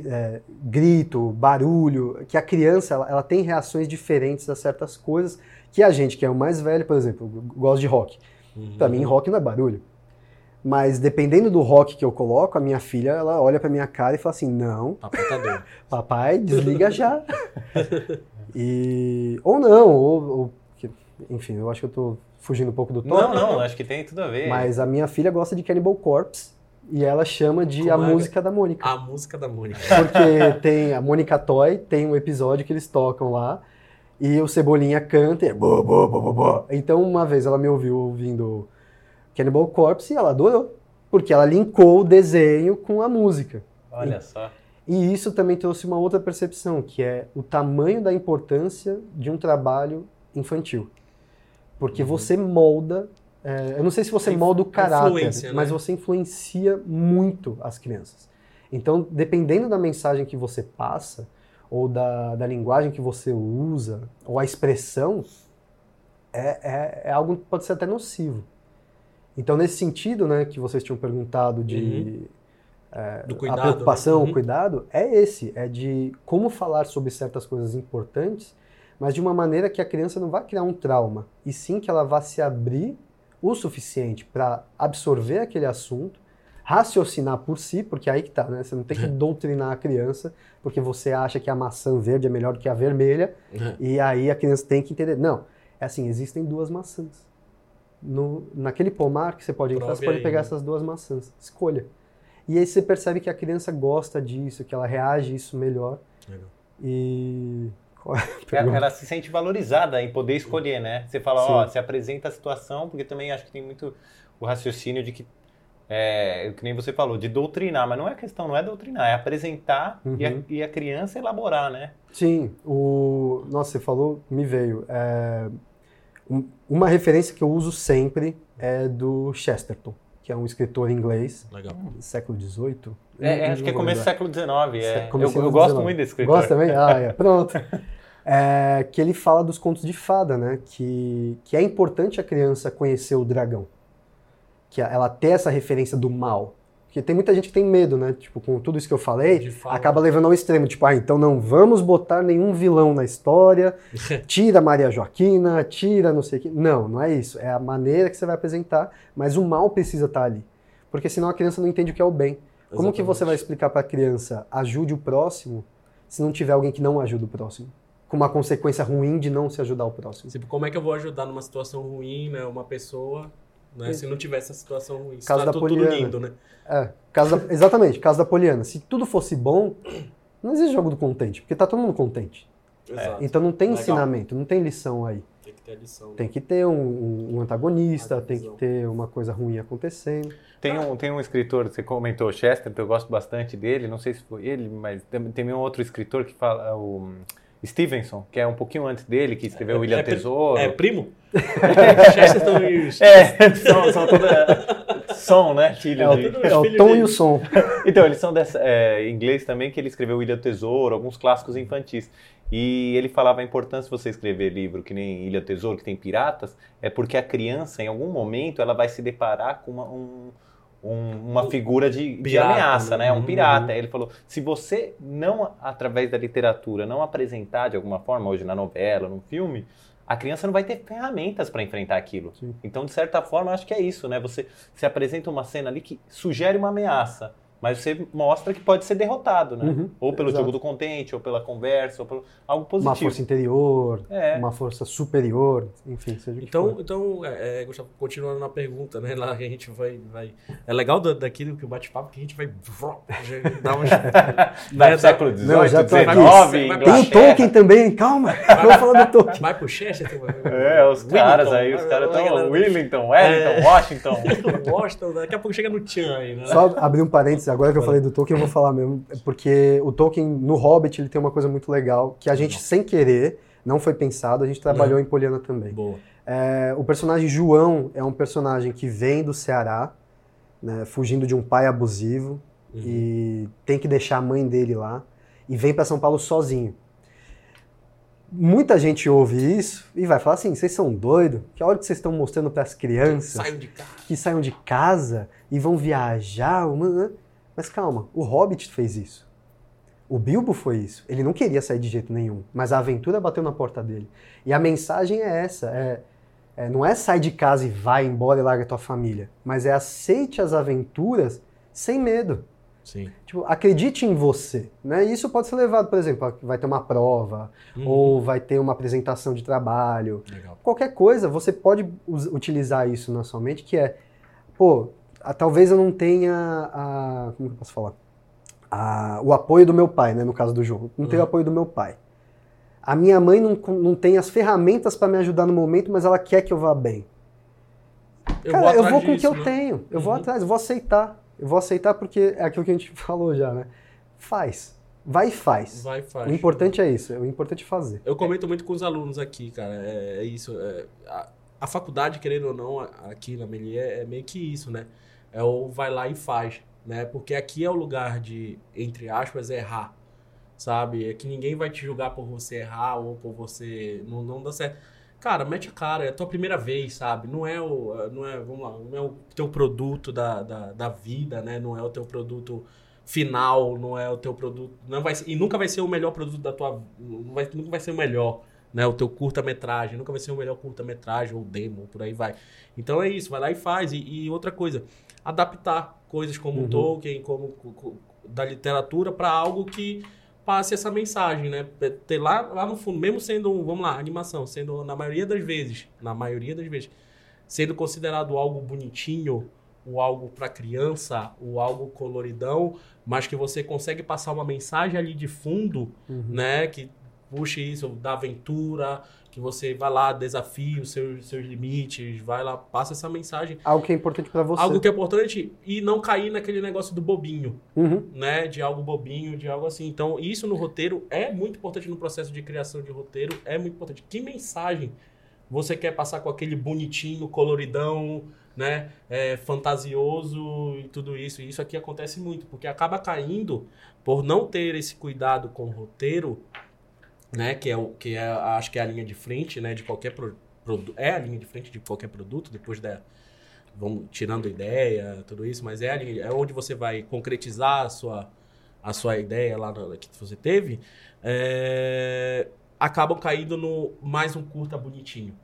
é, grito, barulho, que a criança ela, ela, tem reações diferentes a certas coisas que a gente, que é o mais velho, por exemplo, gosta de rock. Uhum. Para mim, rock não é barulho. Mas dependendo do rock que eu coloco, a minha filha, ela olha pra minha cara e fala assim, não, papai, papai desliga já. e, ou não, ou, ou, enfim, eu acho que eu tô fugindo um pouco do tópico. Não, não, acho que tem tudo a ver. Mas a minha filha gosta de Cannibal Corpse. E ela chama de Como a é? música da Mônica. A música da Mônica. Porque tem a Mônica Toy, tem um episódio que eles tocam lá, e o Cebolinha canta e é bo, bo, bo, bo, Então, uma vez ela me ouviu ouvindo Cannibal Corpse e ela adorou, porque ela linkou o desenho com a música. Olha e, só. E isso também trouxe uma outra percepção, que é o tamanho da importância de um trabalho infantil. Porque uhum. você molda é, eu não sei se você molda o caráter, né? mas você influencia muito as crianças. Então, dependendo da mensagem que você passa, ou da, da linguagem que você usa, ou a expressão, é, é, é, algo que pode ser até nocivo. Então, nesse sentido, né, que vocês tinham perguntado de uhum. é, cuidado, a preocupação, né? uhum. o cuidado, é esse, é de como falar sobre certas coisas importantes, mas de uma maneira que a criança não vá criar um trauma, e sim que ela vá se abrir o suficiente para absorver aquele assunto, raciocinar por si, porque aí que tá, né? Você não tem que doutrinar a criança porque você acha que a maçã verde é melhor do que a vermelha, e aí a criança tem que entender. Não, é assim, existem duas maçãs. No, naquele pomar que você pode entrar, você pode pegar né? essas duas maçãs. Escolha. E aí você percebe que a criança gosta disso, que ela reage a isso melhor. Legal. E é ela se sente valorizada em poder escolher, né? Você fala, ó, se apresenta a situação, porque também acho que tem muito o raciocínio de que, é, que nem você falou, de doutrinar, mas não é questão, não é doutrinar, é apresentar uhum. e, a, e, a, criança elaborar, né? Sim, o... Nossa, você falou, me veio. É... Uma referência que eu uso sempre é do Chesterton que é um escritor inglês, Legal. século XVIII. É, é acho que é começo do século XIX. É. Eu, eu gosto muito desse escritor. Gosta também? Ah, é. Pronto. é, que ele fala dos contos de fada, né? Que, que é importante a criança conhecer o dragão. Que ela ter essa referência do mal. Porque tem muita gente que tem medo, né? Tipo, com tudo isso que eu falei, acaba levando ao extremo. Tipo, ah, então não vamos botar nenhum vilão na história, tira Maria Joaquina, tira não sei o que. Não, não é isso. É a maneira que você vai apresentar, mas o mal precisa estar ali. Porque senão a criança não entende o que é o bem. Exatamente. Como que você vai explicar para a criança, ajude o próximo, se não tiver alguém que não ajuda o próximo? Com uma consequência ruim de não se ajudar o próximo. Tipo, como é que eu vou ajudar numa situação ruim, né? Uma pessoa né? Se não tivesse essa situação ruim. Caso tá da tudo, Poliana. lindo, né? É, caso da, exatamente, caso da Poliana. Se tudo fosse bom, não existe jogo do contente, porque tá todo mundo contente. Exato. Então não tem Legal. ensinamento, não tem lição aí. ter a lição. Tem que ter um, um antagonista, tem que ter uma coisa ruim acontecendo. Tem um, tem um escritor, você comentou Chester, eu gosto bastante dele, não sei se foi ele, mas tem, tem um outro escritor que fala, o Stevenson, que é um pouquinho antes dele, que escreveu é, Ilha é, Tesouro. É primo? Chesterton e É, são, são toda, som, né? Filho é, o, de... é o tom e o som. então, eles são dessa, é, em inglês também, que ele escreveu Ilha Tesouro, alguns clássicos infantis. E ele falava a importância de você escrever livro que nem Ilha Tesouro, que tem piratas, é porque a criança, em algum momento, ela vai se deparar com uma, um, um, uma figura de, pirata, de ameaça, né? né? Um uhum. pirata. Uhum. Ele falou: se você não, através da literatura, não apresentar de alguma forma, hoje na novela, num filme, a criança não vai ter ferramentas para enfrentar aquilo. Sim. Então, de certa forma, acho que é isso, né? Você se apresenta uma cena ali que sugere uma ameaça mas você mostra que pode ser derrotado, né? Uhum, ou pelo exato. jogo do contente, ou pela conversa, ou pelo algo positivo. Uma força interior, é. uma força superior, enfim, seja Então, então é, é, Gustavo, continuando na pergunta, né? Lá que a gente vai. vai... É legal do, daquilo que o bate-papo que a gente vai. dar uma. pro século XVIII, Não, já tô XIX. Tem o Tolkien também, calma. Vamos falar do Tolkien. Vai pro Chester. É, os caras aí, os caras estão. Willington, Wellington, é. Washington. Washington, daqui a pouco chega no Tchan aí, né? Só abrir um parênteses agora que eu falei do Tolkien, eu vou falar mesmo, porque o Tolkien, no Hobbit, ele tem uma coisa muito legal, que a gente, sem querer, não foi pensado, a gente trabalhou não. em Poliana também. Boa. É, o personagem João é um personagem que vem do Ceará, né, fugindo de um pai abusivo, uhum. e tem que deixar a mãe dele lá, e vem para São Paulo sozinho muita gente ouve isso e vai falar assim: vocês são doidos? Que hora que vocês estão mostrando para as crianças que saiam de casa e vão viajar? Né? Mas calma, o Hobbit fez isso. O Bilbo foi isso. Ele não queria sair de jeito nenhum, mas a aventura bateu na porta dele. E a mensagem é essa: é, é, não é sair de casa e vai embora e larga tua família, mas é aceite as aventuras sem medo. Sim. Tipo, acredite em você, né? isso pode ser levado, por exemplo, vai ter uma prova uhum. ou vai ter uma apresentação de trabalho. Legal. Qualquer coisa, você pode utilizar isso na sua mente, que é, pô, talvez eu não tenha a, como eu posso falar? A, o apoio do meu pai, né, no caso do jogo. Não uhum. tenho o apoio do meu pai. A minha mãe não, não tem as ferramentas para me ajudar no momento, mas ela quer que eu vá bem. Eu Cara, vou eu vou com o que eu né? tenho. Eu uhum. vou atrás, eu vou aceitar. Eu vou aceitar porque é aquilo que a gente falou já, né? Faz. Vai e faz. Vai e faz. O importante é isso, o importante é fazer. Eu comento muito com os alunos aqui, cara. É, é isso. É, a, a, faculdade, querendo ou não, aqui na Melier, é meio que isso, né? É o vai lá e faz, né? Porque aqui é o lugar de, entre aspas, errar, sabe? É que ninguém vai te julgar por você errar ou por você não, não dar certo cara, mete a cara, é a tua primeira vez, sabe? Não é o, não é, vamos lá, não é o teu produto da, da, da vida, né? Não é o teu produto final, não é o teu produto, não vai e nunca vai ser o melhor produto da tua, não vai, nunca vai ser o melhor, né? O teu curta-metragem, nunca vai ser o melhor curta-metragem ou demo, por aí vai. Então é isso, vai lá e faz. E, e outra coisa, adaptar coisas como uhum. Tolkien, como, como da literatura para algo que passe essa mensagem, né? Ter lá, lá no fundo, mesmo sendo, vamos lá, animação, sendo na maioria das vezes, na maioria das vezes, sendo considerado algo bonitinho, ou algo para criança, ou algo coloridão, mas que você consegue passar uma mensagem ali de fundo, uhum. né? Que puxe isso da aventura, que você vai lá, desafia os seus, seus limites, vai lá, passa essa mensagem. Algo que é importante para você. Algo que é importante e não cair naquele negócio do bobinho, uhum. né? De algo bobinho, de algo assim. Então, isso no roteiro é muito importante no processo de criação de roteiro, é muito importante. Que mensagem você quer passar com aquele bonitinho, coloridão, né? É, fantasioso e tudo isso. E isso aqui acontece muito, porque acaba caindo por não ter esse cuidado com o roteiro né? Que é o que é, acho que é a linha de frente, né? De qualquer produto, é a linha de frente de qualquer produto depois da vamos tirando ideia, tudo isso, mas é a linha, é onde você vai concretizar a sua a sua ideia lá no, que você teve, é, acabam caindo no mais um curta bonitinho.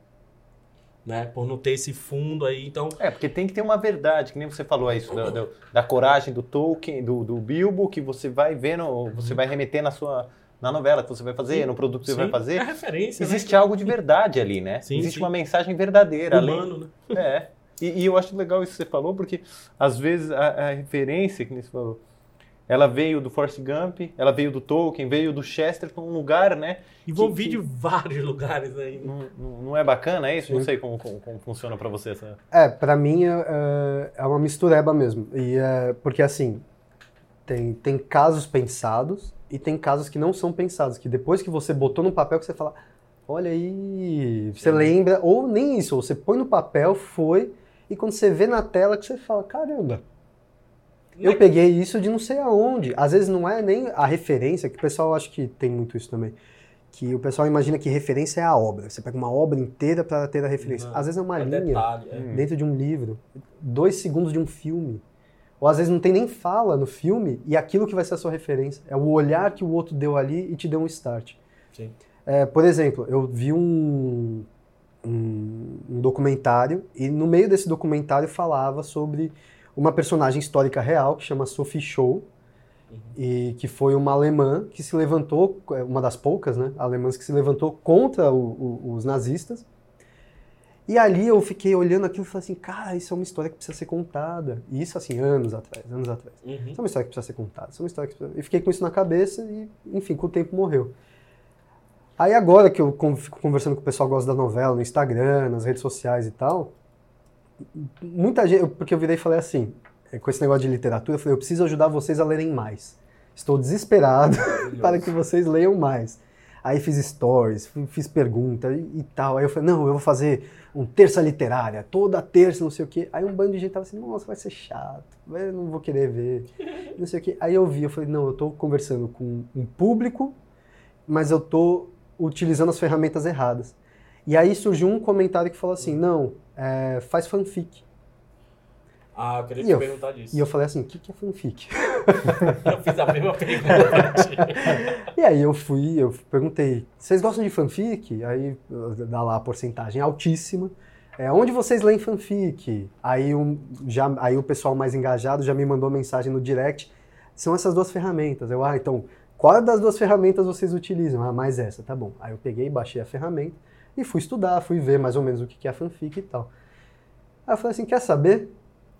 Né? Por não ter esse fundo aí, então... É, porque tem que ter uma verdade, que nem você falou isso, da, da, da coragem do Tolkien, do, do Bilbo, que você vai vendo, você vai remeter na sua, na novela que você vai fazer, sim, no produto que você vai fazer. É referência. Né? Existe né? algo de verdade ali, né? Sim, Existe sim. uma mensagem verdadeira. Humano, além... né? É. E, e, eu acho legal isso que você falou, porque às vezes a, a referência que você falou ela veio do Force Gump, ela veio do Tolkien, veio do Chesterton, um lugar, né? Envolvi de vários lugares aí. Não, não é bacana é isso? Sim. Não sei como, como, como funciona para você essa... É, para mim é, é uma mistureba mesmo. E é, porque assim, tem, tem casos pensados e tem casos que não são pensados, que depois que você botou no papel que você fala, olha aí, você Sim. lembra, ou nem isso, você põe no papel, foi, e quando você vê na tela que você fala, caramba, eu peguei isso de não sei aonde. Às vezes não é nem a referência, que o pessoal acha que tem muito isso também. Que o pessoal imagina que referência é a obra. Você pega uma obra inteira para ter a referência. Às vezes é uma é linha detalhe, é. dentro de um livro, dois segundos de um filme. Ou às vezes não tem nem fala no filme e aquilo que vai ser a sua referência. É o olhar que o outro deu ali e te deu um start. Sim. É, por exemplo, eu vi um, um, um documentário e no meio desse documentário falava sobre uma personagem histórica real que chama Sophie Scholl, uhum. e que foi uma alemã que se levantou, é, uma das poucas né, alemãs que se levantou contra o, o, os nazistas. E ali eu fiquei olhando aquilo e falei assim, cara, isso é uma história que precisa ser contada. E isso assim, anos atrás, anos atrás. Uhum. Isso é uma história que precisa ser contada. Isso é uma história que precisa... E fiquei com isso na cabeça e, enfim, com o tempo morreu. Aí agora que eu fico conversando com o pessoal que gosta da novela, no Instagram, nas redes sociais e tal, muita gente, porque eu virei e falei assim, é, com esse negócio de literatura, eu falei, eu preciso ajudar vocês a lerem mais. Estou desesperado para que vocês leiam mais. Aí fiz stories, fiz pergunta e, e, tal. Aí eu falei, não, eu vou fazer um terça literária, toda terça, não sei o quê. Aí um bando de gente tava assim, nossa, vai ser chato, eu não vou querer ver, não sei o quê. Aí eu vi, eu falei, não, eu estou conversando com um público, mas eu estou utilizando as ferramentas erradas. E aí surgiu um comentário que falou assim, não, é, faz fanfic. Ah, eu queria te eu, perguntar disso. E eu falei assim, o que, que é fanfic? eu fiz a mesma pergunta. e aí eu fui, eu perguntei, vocês gostam de fanfic? Aí dá lá a porcentagem altíssima. É, onde vocês leem fanfic? Aí, um, já, aí o pessoal mais engajado já me mandou mensagem no direct. São essas duas ferramentas. Eu, ah, então, qual das duas ferramentas vocês utilizam? Ah, mais essa, tá bom. Aí eu peguei, baixei a ferramenta e fui estudar, fui ver mais ou menos o que é fanfic e tal. Aí eu falei assim, quer saber?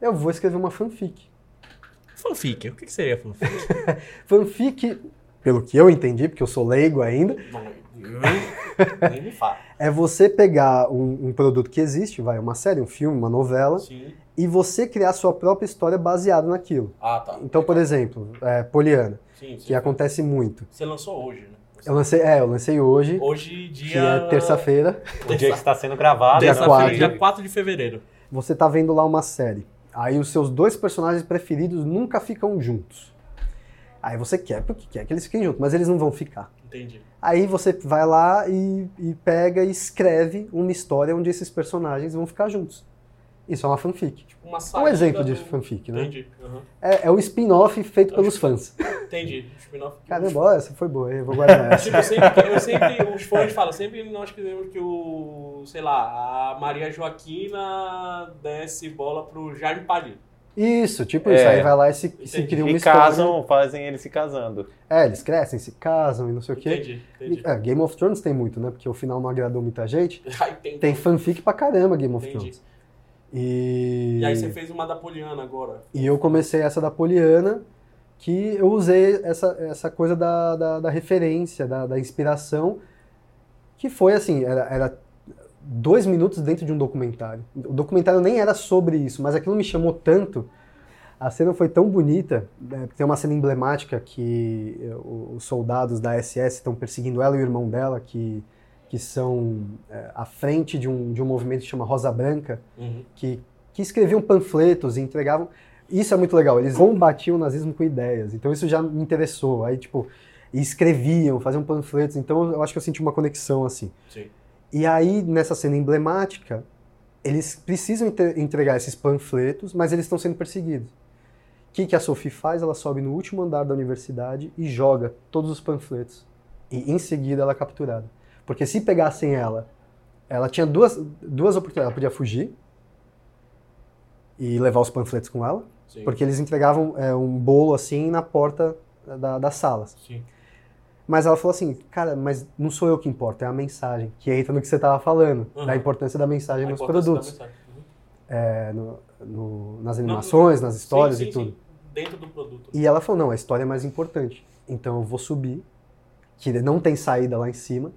Eu vou escrever uma fanfic. Fanfic? O que seria fanfic? fanfic, pelo que eu entendi, porque eu sou leigo ainda... Nem me fala. É você pegar um, um, produto que existe, vai, uma série, um filme, uma novela, Sim. e você criar sua própria história baseada naquilo. Ah, tá. Então, por exemplo, é, Poliana, sim, sim, que acontece muito. Você lançou hoje, né? Eu lancei, é, eu lancei hoje. Hoje, dia. Que é terça-feira. O dia que está sendo gravado. Dia 4. dia 4 de fevereiro. Você está vendo lá uma série. Aí os seus dois personagens preferidos nunca ficam juntos. Aí você quer porque quer que eles fiquem juntos, mas eles não vão ficar. Entendi. Aí você vai lá e, e pega e escreve uma história onde esses personagens vão ficar juntos. Isso é uma fanfic. Tipo uma um exemplo de fanfic, né? Entendi. Uhum. É, é o spin-off feito pelos fãs. Entendi. Spin-off. Caramba, essa foi boa, eu vou guardar essa. tipo, eu sempre, eu sempre, os fãs falam, sempre nós queremos que o, sei lá, a Maria Joaquina desse bola pro Jaime Padilha. Isso, tipo é. isso. Aí vai lá e se, se cria uma e história. casam, fazem eles se casando. É, eles crescem, se casam e não sei o quê. Entendi, entendi. É, Game of Thrones tem muito, né? Porque o final não agradou muita gente. Ai, tem, tem fanfic pra caramba Game of entendi. Thrones. E... e aí você fez uma da Poliana agora. E eu comecei essa da Poliana, que eu usei essa, essa coisa da, da, da referência, da, da, inspiração, que foi assim, era, era dois minutos dentro de um documentário. O documentário nem era sobre isso, mas aquilo me chamou tanto. A cena foi tão bonita, né, tem uma cena emblemática que os soldados da SS estão perseguindo ela e o irmão dela, que que são é, à frente de um, de um movimento que chama Rosa Branca, uhum. que, que escreviam panfletos e entregavam. Isso é muito legal, eles combatiam o nazismo com ideias, então isso já me interessou. Aí, tipo, escreviam, faziam panfletos, então eu acho que eu senti uma conexão assim. Sim. E aí, nessa cena emblemática, eles precisam entregar esses panfletos, mas eles estão sendo perseguidos. O que, que a Sophie faz? Ela sobe no último andar da universidade e joga todos os panfletos. E em seguida ela é capturada. Porque se pegassem ela, ela tinha duas, duas oportunidades. Ela podia fugir e levar os panfletos com ela, Sim. porque eles entregavam é, um bolo assim na porta da, das salas. Sim. Mas ela falou assim, cara, mas não sou eu que importa, é a mensagem, que entra no que você estava falando, uhum. da importância da mensagem a nos produtos. Uhum. É, no, no, nas animações, nas histórias sim, sim, e tudo. dentro do produto. E ela falou, não, a história é mais importante. Então eu vou subir, que não tem saída lá em cima,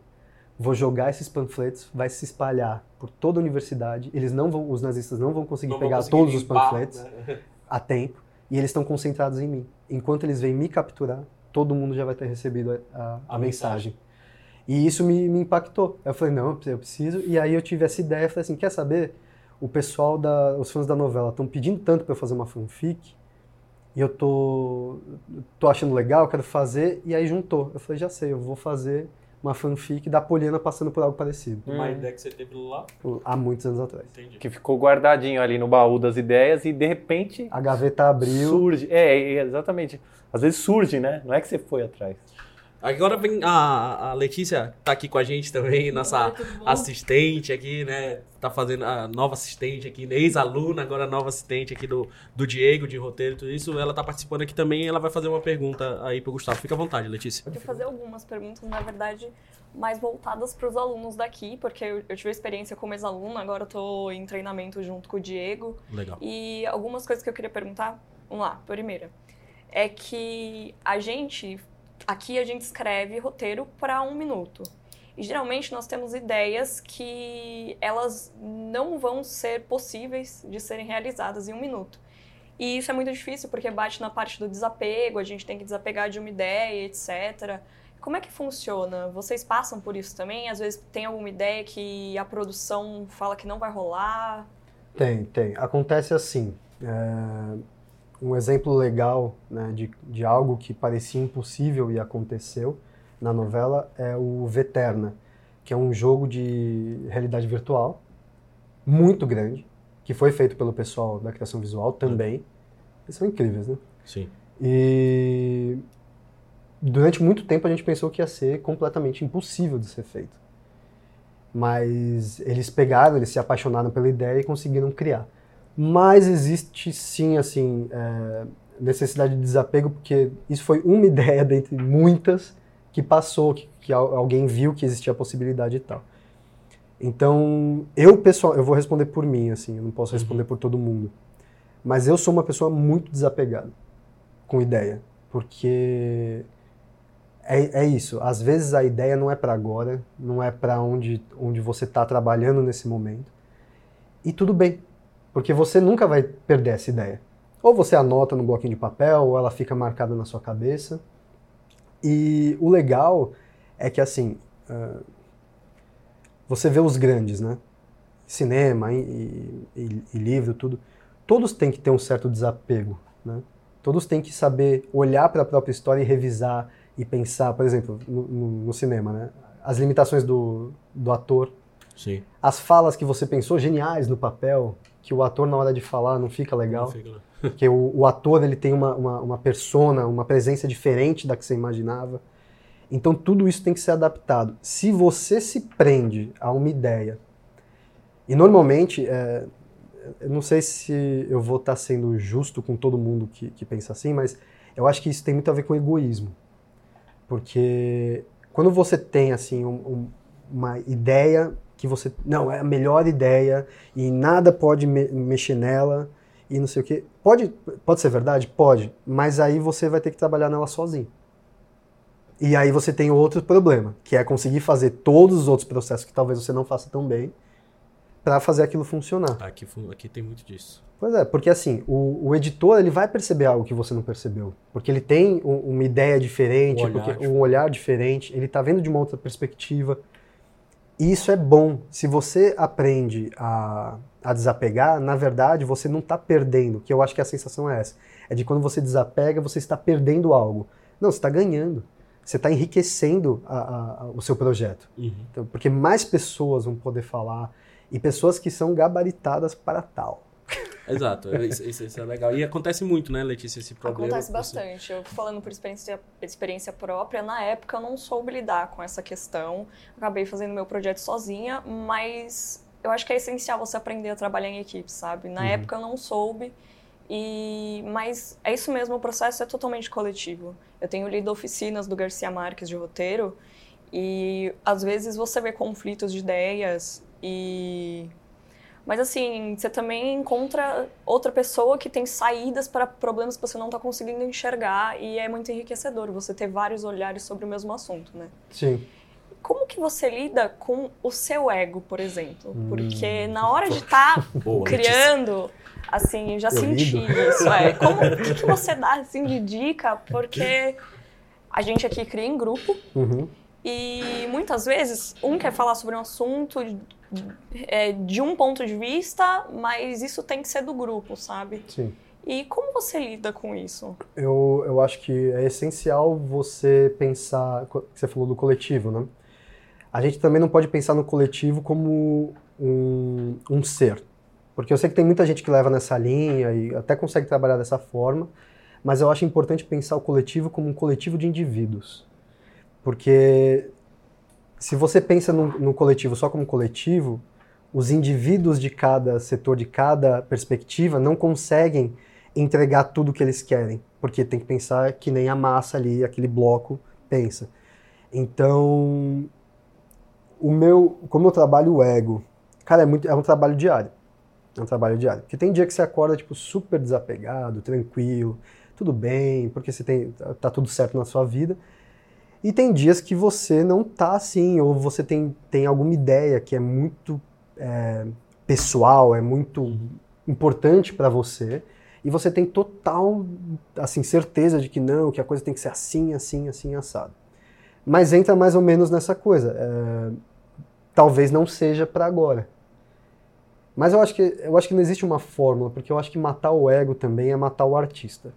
vou jogar esses panfletos, vai se espalhar por toda a universidade. Eles não vão, os nazistas não vão conseguir não pegar conseguir todos limpar, os panfletos né? a tempo, e eles estão concentrados em mim. Enquanto eles vêm me capturar, todo mundo já vai ter recebido a, a, a mensagem. mensagem. E isso me, me, impactou. Eu falei, não, eu preciso. E aí eu tive essa ideia, falei assim, quer saber? O pessoal, da, os fãs da novela estão pedindo tanto para eu fazer uma fanfic, e eu tô, tô achando legal, quero fazer, e aí juntou. Eu falei, já sei, eu vou fazer uma fanfic da Poliana passando por algo parecido. Uma hum. ideia que você teve lá? Há muitos anos atrás. Entendi. Que ficou guardadinho ali no baú das ideias e de repente. A gaveta abriu. Surge. É, exatamente. Às vezes surge, né? Não é que você foi atrás. Agora vem a, a Letícia, tá aqui com a gente também, nossa assistente aqui, né? Tá fazendo a nova assistente aqui, ex-aluna, agora nova assistente aqui do, do Diego, de roteiro e tudo isso. Ela tá participando aqui também e ela vai fazer uma pergunta aí pro Gustavo. Fica à vontade, Letícia. Eu vou fazer algumas perguntas, na verdade, mais voltadas para os alunos daqui, porque eu, eu tive experiência como ex-aluna, agora eu tô em treinamento junto com o Diego. Legal. E algumas coisas que eu queria perguntar, vamos lá, primeira, é que a gente aqui a gente escreve roteiro para um minuto. E geralmente nós temos ideias que elas não vão ser possíveis de serem realizadas em um minuto. E isso é muito difícil porque bate na parte do desapego, a gente tem que desapegar de uma ideia, etc. Como é que funciona? Vocês passam por isso também? Às vezes tem alguma ideia que a produção fala que não vai rolar? Tem, tem. Acontece assim. É um exemplo legal né, de, de algo que parecia impossível e aconteceu na novela é o Veterna, que é um jogo de realidade virtual muito grande, que foi feito pelo pessoal da criação visual também. Eles são incríveis, né? Sim. E durante muito tempo a gente pensou que ia ser completamente impossível de ser feito. Mas eles pegaram, eles se apaixonaram pela ideia e conseguiram criar. Mas existe sim, assim, é, necessidade de desapego, porque isso foi uma ideia dentre muitas que passou, que, que alguém viu que existia a possibilidade e tal. Então, eu pessoal, eu vou responder por mim, assim, eu não posso responder uhum. por todo mundo. Mas eu sou uma pessoa muito desapegada com ideia, porque é, é isso. Às vezes a ideia não é para agora, não é para onde, onde você está trabalhando nesse momento. E tudo bem, porque você nunca vai perder essa ideia. Ou você anota no bloquinho de papel, ou ela fica marcada na sua cabeça. E o legal é que, assim, uh, você vê os grandes, né? Cinema e, e, e, livro, tudo. Todos têm que ter um certo desapego, né? Todos têm que saber olhar para a própria história e revisar e pensar, por exemplo, no, no, no cinema, né? As limitações do, do ator. Sim. As falas que você pensou geniais no papel, que o ator na hora de falar não fica legal. Não fica. Porque o, o, ator ele tem uma, uma, uma persona, uma presença diferente da que você imaginava. Então tudo isso tem que ser adaptado. Se você se prende a uma ideia, e normalmente, é, eu não sei se eu vou estar sendo justo com todo mundo que, que pensa assim, mas eu acho que isso tem muito a ver com egoísmo. Porque quando você tem assim um, um, uma ideia que você. Não, é a melhor ideia e nada pode me mexer nela e não sei o quê. Pode, pode ser verdade? Pode, mas aí você vai ter que trabalhar nela sozinho. E aí você tem outro problema, que é conseguir fazer todos os outros processos que talvez você não faça tão bem para fazer aquilo funcionar. Aqui, aqui tem muito disso. Pois é, porque assim, o, o, editor ele vai perceber algo que você não percebeu. Porque ele tem um, uma ideia diferente, um olhar, um olhar diferente, ele está vendo de uma outra perspectiva. E isso é bom. Se você aprende a, a desapegar, na verdade, você não está perdendo, que eu acho que a sensação é essa. É de quando você desapega, você está perdendo algo. Não, você está ganhando. Você está enriquecendo a, a, o seu projeto. Uhum. Então, porque mais pessoas vão poder falar e pessoas que são gabaritadas para tal. Exato, isso, isso, isso, é legal. E acontece muito, né, Letícia, esse problema? Acontece bastante. Eu falando por experiência, experiência própria, na época eu não soube lidar com essa questão. Acabei fazendo meu projeto sozinha, mas eu acho que é essencial você aprender a trabalhar em equipe, sabe? Na uhum. época eu não soube. E, mas é isso mesmo, o processo é totalmente coletivo. Eu tenho lido oficinas do Garcia Marques de roteiro e às vezes você vê conflitos de ideias e Mas assim, você também encontra outra pessoa que tem saídas para problemas que você não está conseguindo enxergar e é muito enriquecedor você ter vários olhares sobre o mesmo assunto, né? Sim. Como que você lida com o seu ego, por exemplo? Porque hum. na hora de estar tá criando, assim, já eu senti lido. isso. É. Como o que, que, você dá assim de dica? Porque a gente aqui cria em grupo. Uhum. E muitas vezes um quer falar sobre um assunto é, de um ponto de vista, mas isso tem que ser do grupo, sabe? Sim. E como você lida com isso? Eu, eu acho que é essencial você pensar, você falou do coletivo, né? A gente também não pode pensar no coletivo como um, um ser. Porque eu sei que tem muita gente que leva nessa linha e até consegue trabalhar dessa forma, mas eu acho importante pensar o coletivo como um coletivo de indivíduos. Porque se você pensa no, coletivo só como coletivo, os indivíduos de cada setor, de cada perspectiva, não conseguem entregar tudo o que eles querem, porque tem que pensar que nem a massa ali, aquele bloco pensa. Então, o meu, como eu trabalho o ego, cara, é muito, é um trabalho diário. É um trabalho diário. Porque tem dia que você acorda tipo super desapegado, tranquilo, tudo bem, porque você tem tá tudo certo na sua vida. E tem dias que você não tá assim, ou você tem, tem alguma ideia que é muito é, pessoal, é muito importante para você, e você tem total assim certeza de que não, que a coisa tem que ser assim, assim, assim, assado. Mas entra mais ou menos nessa coisa. É, talvez não seja para agora. Mas eu acho, que, eu acho que não existe uma fórmula, porque eu acho que matar o ego também é matar o artista.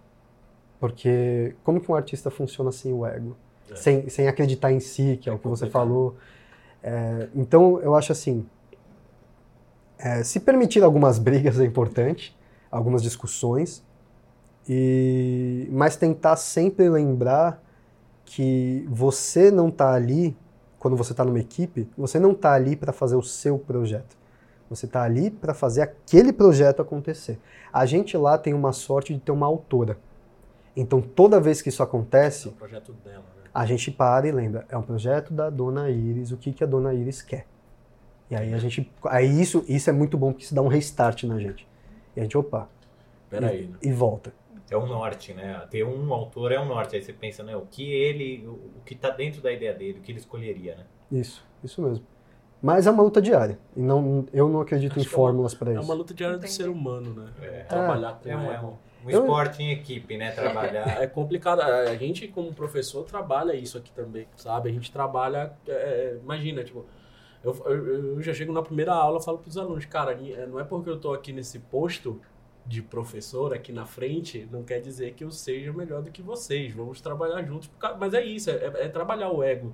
Porque como que um artista funciona sem o ego? É. sem, sem acreditar em si, que é, é o que você falou. É, então, eu acho assim, é, se permitir algumas brigas é importante, algumas discussões, e mas tentar sempre lembrar que você não está ali, quando você está numa equipe, você não está ali para fazer o seu projeto. Você está ali para fazer aquele projeto acontecer. A gente lá tem uma sorte de ter uma autora. Então, toda vez que isso acontece. É o projeto dela a gente para e lembra, é um projeto da Dona Iris, o que, que a Dona Iris quer. E aí a gente. Aí isso, isso é muito bom porque isso dá um restart na gente. E a gente, opa. Peraí. E, né? e volta. É um norte, né? Ter um autor é um norte. Aí você pensa, né? O que ele. O que está dentro da ideia dele, o que ele escolheria, né? Isso, isso mesmo. Mas é uma luta diária. E não, eu não acredito Acho em fórmulas para isso. É uma luta diária do ser humano, né? É. Trabalhar com é, é, um eu... esporte em equipe, né? Trabalhar. É complicado. A gente, como professor, trabalha isso aqui também, sabe? A gente trabalha. É, é imagina, tipo. Eu, eu, eu, já chego na primeira aula e falo para os alunos, cara, é, não é porque eu estou aqui nesse posto de professor aqui na frente, não quer dizer que eu seja melhor do que vocês. Vamos trabalhar juntos. Mas é isso, é, é trabalhar o ego.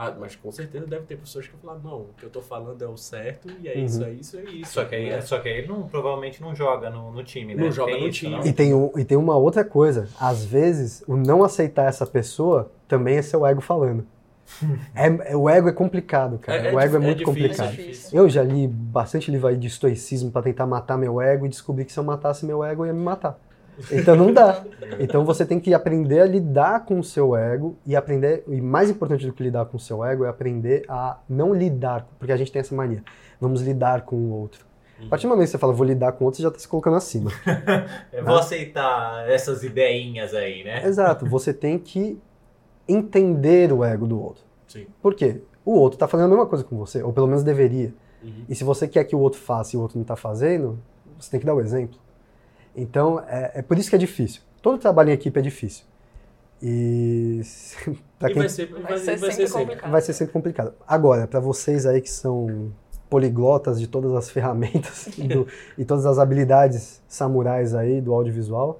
Ah, mas com certeza deve ter pessoas que falar não, o que eu tô falando é o certo e é uhum. isso, é isso, é isso. Só que aí, né? só que aí ele não, provavelmente não joga no, no time, né? Não joga tem no isso, time. Não? E tem, um, e tem uma outra coisa, às vezes o não aceitar essa pessoa também é seu ego falando. é, é, o ego é complicado, cara. É, é o ego é, muito difícil, complicado. Eu já li bastante livro aí de estoicismo para tentar matar meu ego e descobri que se eu matasse meu ego eu ia me matar. Então não dá. Então você tem que aprender a lidar com o seu ego e aprender, e mais importante do que lidar com o seu ego é aprender a não lidar, porque a gente tem essa mania. Vamos lidar com o outro. A partir do momento que você fala, vou lidar com o outro, você já está se colocando acima. Eu vou aceitar essas ideinhas aí, né? Exato. Você tem que entender o ego do outro. Sim. Por quê? O outro está fazendo a mesma coisa com você, ou pelo menos deveria. Uhum. E se você quer que o outro faça e o outro não está fazendo, você tem que dar o exemplo. Então, é, é, por isso que é difícil. Todo trabalho em equipe é difícil. E, quem... vai ser, vai, vai ser, vai ser sempre complicado. Vai ser sempre complicado. Agora, para vocês aí que são poliglotas de todas as ferramentas do, e todas as habilidades samurais aí do audiovisual,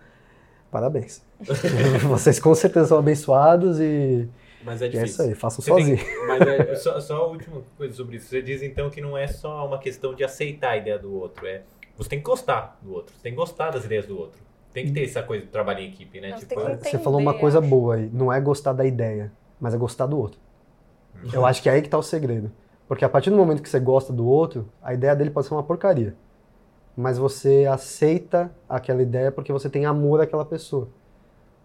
parabéns. vocês com certeza são abençoados e... Mas é difícil. é isso aí, façam sozinho. Tem, mas é, só, só a última coisa sobre isso. Você diz então que não é só uma questão de aceitar a ideia do outro, é você tem que gostar do outro, você tem que gostar das ideias do outro. Tem que ter essa coisa de trabalho em equipe, né? Tipo, você falou uma coisa boa aí, não é gostar da ideia, mas é gostar do outro. Uhum. Eu acho que é aí que está o segredo. Porque a partir do momento que você gosta do outro, a ideia dele pode ser uma porcaria. Mas você aceita aquela ideia porque você tem amor àquela pessoa.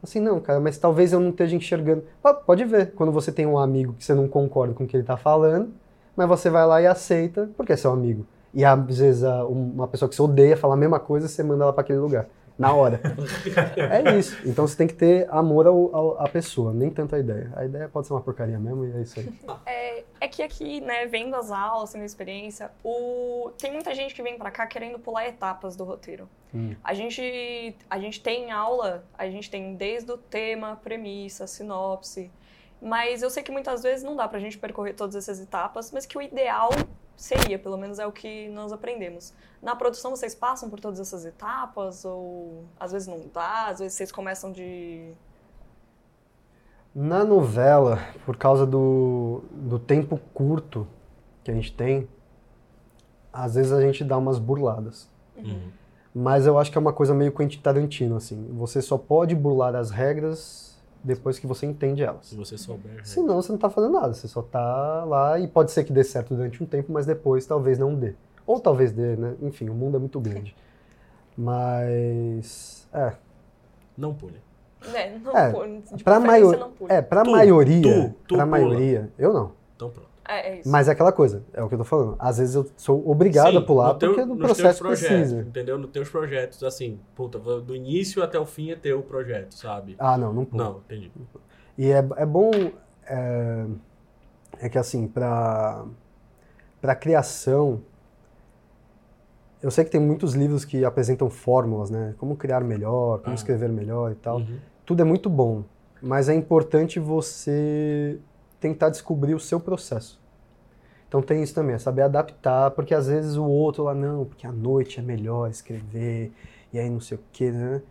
Assim, não, cara, mas talvez eu não esteja enxergando. pode ver, quando você tem um amigo que você não concorda com o que ele está falando, mas você vai lá e aceita porque é seu amigo. E às vezes uma pessoa que você odeia fala a mesma coisa, você manda ela para aquele lugar na hora. é isso. Então você tem que ter amor ao, ao, à pessoa, nem tanto a ideia. A ideia pode ser uma porcaria mesmo e é isso aí. É, é que aqui, né, vendo as aulas, tendo experiência, o... tem muita gente que vem para cá querendo pular etapas do roteiro. Hum. A, gente, a gente tem aula, a gente tem desde o tema, premissa, sinopse, mas eu sei que muitas vezes não dá pra gente percorrer todas essas etapas, mas que o ideal seria, pelo menos é o que nós aprendemos. Na produção vocês passam por todas essas etapas ou às vezes não dá, às vezes vocês começam de na novela, por causa do, do tempo curto que a gente tem, às vezes a gente dá umas burladas. Uhum. Mas eu acho que é uma coisa meio Quentin Tarantino, assim. Você só pode burlar as regras depois que você entende elas. Se você souber. É. Senão você não está fazendo nada, você só está lá e pode ser que dê certo durante um tempo, mas depois talvez não dê. Ou talvez dê, né? Enfim, o mundo é muito grande. Mas. É. Não pule. É, não é, pule. pra maior... É, pra tu, maioria. Tu, tu pra pula. maioria, eu não. Então pronto. É, é isso. Mas é aquela coisa, é o que eu tô falando. Às vezes eu sou obrigado Sim, a pular teu, porque no processo projetos, precisa. Entendeu? Nos teus projetos, assim, puta, do início até o fim é teu projeto, sabe? Ah, não, não pulo. Não, entendi. E é, é bom. É, é que assim, pra, pra criação. Eu sei que tem muitos livros que apresentam fórmulas, né? Como criar melhor, como ah. escrever melhor e tal. Uhum. Tudo é muito bom, mas é importante você tentar descobrir o seu processo. Então tem isso também, é saber adaptar, porque às vezes o outro lá, não, porque à noite é melhor escrever, e aí não sei o quê, né?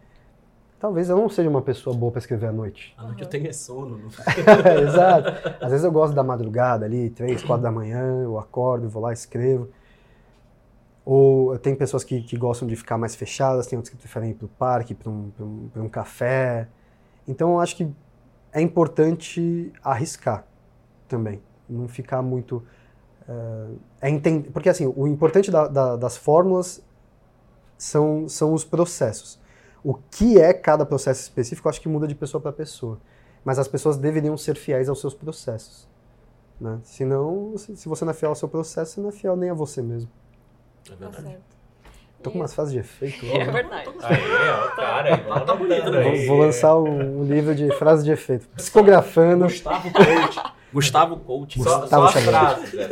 Talvez eu não seja uma pessoa boa para escrever à noite. À noite eu tenho sono. Exato. Às vezes eu gosto da madrugada ali, três, quatro da manhã, eu acordo, vou lá, escrevo. Ou tem pessoas que, que gostam de ficar mais fechadas, tem outros que preferem ir para o parque, para um, um, um café. Então eu acho que é importante arriscar também. Não ficar muito. Uh, é entender, porque assim, o importante da, da, das fórmulas são, são os processos. O que é cada processo específico, eu acho que muda de pessoa para pessoa. Mas as pessoas deveriam ser fiéis aos seus processos. Né? Senão, se você não é fiel ao seu processo, você não é fiel nem a você mesmo. É verdade. Tá Tô com umas frases de efeito. É verdade. Aí, ó, cara, tá, tá bonito, né? Vou, vou lançar um livro de frases de efeito. Psicografando. Gustavo Coach. Gustavo Coach. Gustavo só, só as frases. Né?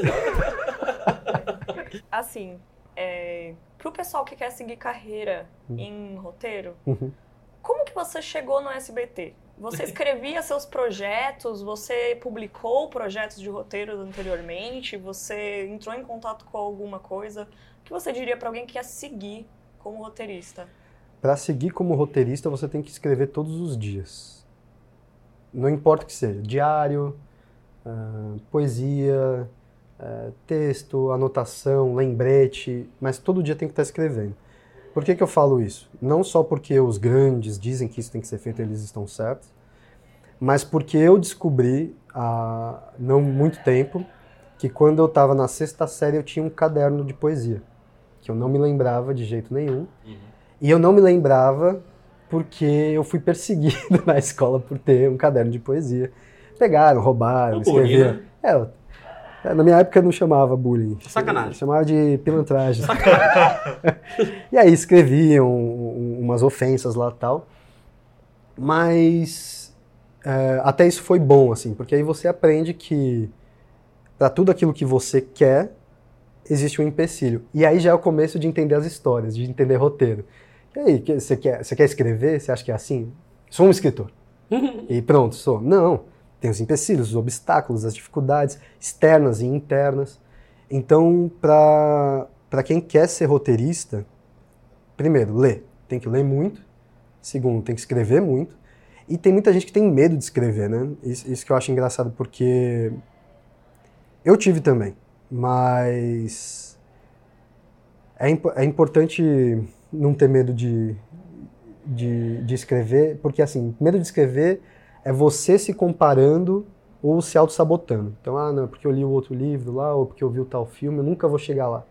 assim, é, pro pessoal que quer seguir carreira uhum. em roteiro, uhum. como que você chegou no SBT? Você escrevia seus projetos, você publicou projetos de roteiro anteriormente, você entrou em contato com alguma coisa? O que você diria para alguém que quer seguir como roteirista? Para seguir como roteirista, você tem que escrever todos os dias. Não importa o que seja, diário, uh, poesia, uh, texto, anotação, lembrete, mas todo dia tem que estar escrevendo. Por que, que eu falo isso? Não só porque os grandes dizem que isso tem que ser feito, eles estão certos, mas porque eu descobri há não muito tempo que quando eu estava na sexta série eu tinha um caderno de poesia, que eu não me lembrava de jeito nenhum. Uhum. E eu não me lembrava porque eu fui perseguido na escola por ter um caderno de poesia. Pegaram, roubaram, escreveram. Né? É, é, na minha época não chamava bullying. Sacanagem. Chamava de pilantragem. e aí escreviam umas ofensas lá e tal. Mas é, até isso foi bom, assim, porque aí você aprende que para tudo aquilo que você quer, existe um empecilho. E aí já é o começo de entender as histórias, de entender roteiro. E aí, você quer, você quer escrever? Você acha que é assim? Sou um escritor. e pronto, sou. Não. Tem os empecilhos, os obstáculos, as dificuldades externas e internas. Então, para quem quer ser roteirista, primeiro, lê. Tem que ler muito. Segundo, tem que escrever muito. E tem muita gente que tem medo de escrever, né? Isso, isso que eu acho engraçado, porque eu tive também, mas é, imp é importante não ter medo de, de, de escrever, porque assim, medo de escrever é você se comparando ou se auto-sabotando. Então, ah, não, porque eu li o outro livro lá, ou porque eu vi o tal filme, eu nunca vou chegar lá.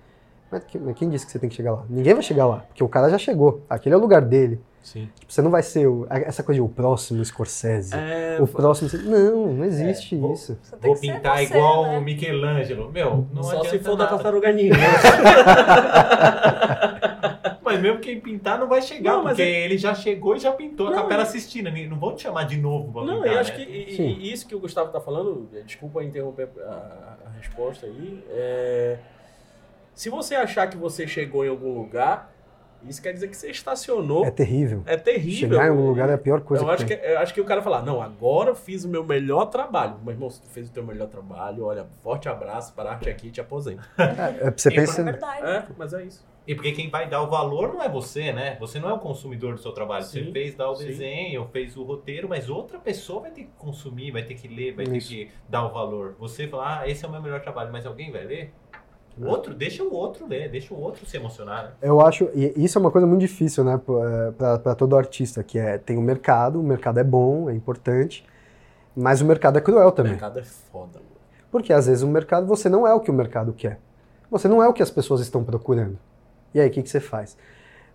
Mas quem disse que você tem que chegar lá? Ninguém vai chegar lá, porque o cara já chegou. Aquele é o lugar dele. Sim. Tipo, você não vai ser o, essa coisa de o próximo Scorsese. É, o próximo. Não, não existe É, isso. Vou pintar você, igual né? o Michelangelo. Meu, não só se for da nada. tartaruga ninja. Mas mesmo quem pintar não vai chegar, Não, mas porque é- ele já chegou e já pintou a Não, capela é- assistindo. Não vão te chamar de novo pra Não, pintar, eu acho né? que e- e isso que o Gustavo tá falando, desculpa interromper a, a resposta aí, é, se você achar que você chegou em algum lugar, isso quer dizer que você estacionou. É terrível. É, terrível. Chegar em algum lugar é a pior coisa eu que acho tem. que, eu acho que o cara falar, não, agora eu fiz o meu melhor trabalho. Meu irmão, se tu fez o teu melhor trabalho, olha, forte abraço, parar-te aqui e te aposenta. É, é você E É pensar. verdade. É, mas é isso. E porque quem vai dar o valor não é você, né? Você não é o consumidor do seu trabalho. Você Sim, fez dar o sim. desenho, fez o roteiro, mas outra pessoa vai ter que consumir, vai ter que ler, vai Isso. ter que dar o valor. Você fala, ah, esse é o meu melhor trabalho, mas alguém vai ler? O É. outro, deixa o outro ler, deixa o outro se emocionar, né? Eu acho, e isso é uma coisa muito difícil, né, para todo artista, que é, tem o mercado, o mercado é bom, é importante, mas o mercado é cruel O também. mercado é foda, mano. Porque às vezes o mercado, você não é o que o mercado quer. Você não é o que as pessoas estão procurando. E aí, o que, que você faz?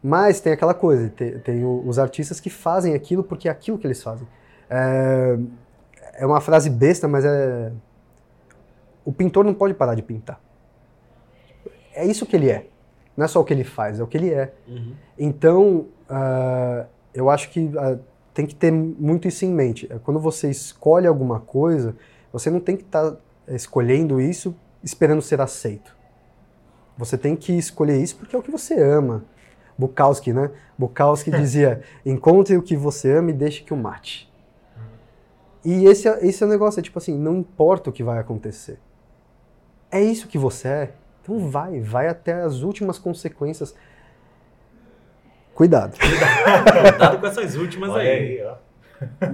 Mas tem aquela coisa, tem, tem os artistas que fazem aquilo porque é aquilo que eles fazem. É, é uma frase besta, mas é. O pintor não pode parar de pintar. É isso que ele é. Não é só o que ele faz, é o que ele é. Uhum. Então, ah, eu acho que ah, tem que ter muito isso em mente. É, Quando você escolhe alguma coisa, você não tem que estar escolhendo isso esperando ser aceito. Você tem que escolher isso porque é o que você ama. Bukowski, né? Bukowski dizia: encontre o que você ama e deixe que o mate. E esse, é- esse é o negócio, é tipo assim, não importa o que vai acontecer. É isso que você é. Então vai, vai até as últimas consequências. Cuidado. Cuidado com essas últimas Olha aí. ó.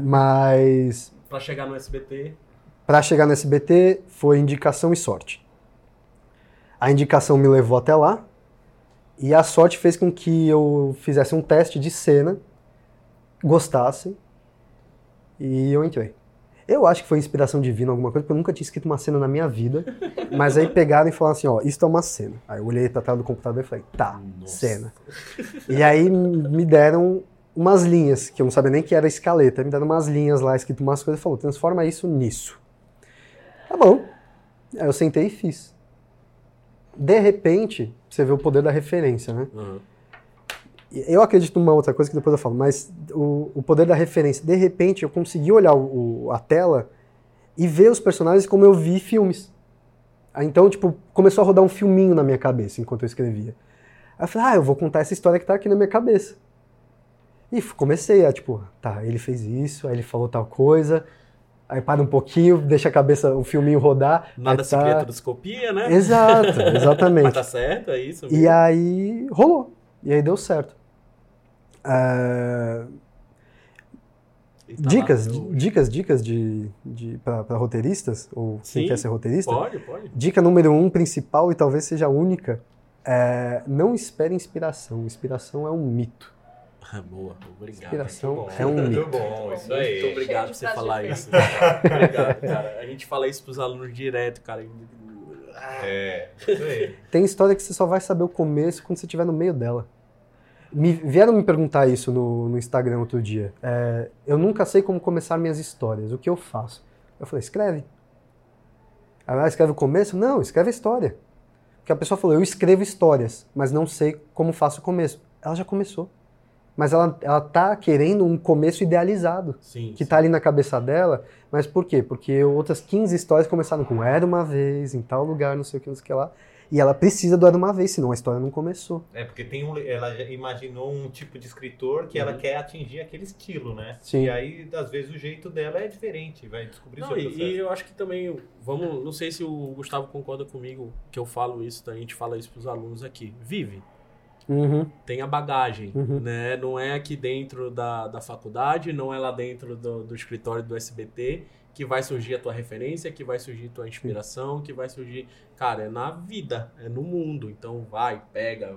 Mas Pra chegar no SBT. para chegar no SBT foi indicação e sorte. A indicação me levou até lá e a sorte fez com que eu fizesse um teste de cena, gostasse e eu entrei. Eu acho que foi inspiração divina, alguma coisa, porque eu nunca tinha escrito uma cena na minha vida. Mas aí pegaram e falaram assim: ó, isso é uma cena. Aí eu olhei pra trás do computador e falei: tá, Nossa. cena. E aí me deram umas linhas, que eu não sabia nem que era escaleta. Me deram umas linhas lá, escrito umas coisas e falou: transforma isso nisso. Tá bom. Aí eu sentei e fiz. De repente, você vê o poder da referência, né? Uhum. Eu acredito numa outra coisa que depois eu falo, mas o, o poder da referência. De repente, eu consegui olhar o- o- a tela e ver os personagens como eu vi filmes. Então, tipo, começou a rodar um filminho na minha cabeça enquanto eu escrevia. Aí eu falei, ah, eu vou contar essa história que tá aqui na minha cabeça. E comecei a, tipo, tá, ele fez isso, aí ele falou tal coisa, aí para um pouquinho, deixa a cabeça, o filminho rodar. Nada se cria, tudo se copia, né? Exato, Mas exatamente. tá certo, é isso. E mesmo. aí rolou. E aí deu certo. E tá dicas, hoje. dicas, dicas de, de para roteiristas, ou Sim, quem quer ser roteirista. Pode, pode. Dica número um, principal, e talvez seja a única, é não espere inspiração. Inspiração é um mito. Ah, boa, obrigado. Inspiração Muito bom, é um muito mito. bom, isso Muito aí. obrigado por você frase falar isso. obrigado, cara. A gente fala isso pros alunos direto, cara. É, isso aí. Tem história que você só vai saber o começo quando você estiver no meio dela. Me, vieram me perguntar isso no, no Instagram outro dia. É, eu nunca sei como começar minhas histórias. O que eu faço? Eu falei, escreve. Aí ela escreve o começo? Não, escreve a história. Porque a pessoa falou, eu escrevo histórias, mas não sei como faço o começo. Ela já começou. Mas ela, ela tá querendo um começo idealizado Sim. que sim. tá ali na cabeça dela, mas por quê? Porque outras 15 histórias começaram com era uma vez, em tal lugar, não sei o que, não sei o que lá. E ela precisa do era uma vez, senão a história não começou. É, porque tem um, ela imaginou um tipo de escritor que ela Uhum. quer atingir aquele estilo, né? Sim. E aí, às vezes, o jeito dela é diferente, vai descobrir Não, seu e, processo. e eu acho que também, vamos, não sei se o Gustavo concorda comigo que eu falo isso, a gente fala isso pros alunos aqui. Vive, Uhum, tem a bagagem, Uhum. né? Não é aqui dentro da, da faculdade, não é lá dentro do, do escritório do SBT que vai surgir a tua referência, que vai surgir a tua inspiração, que vai surgir... Cara, é na vida, é no mundo. Então vai, pega,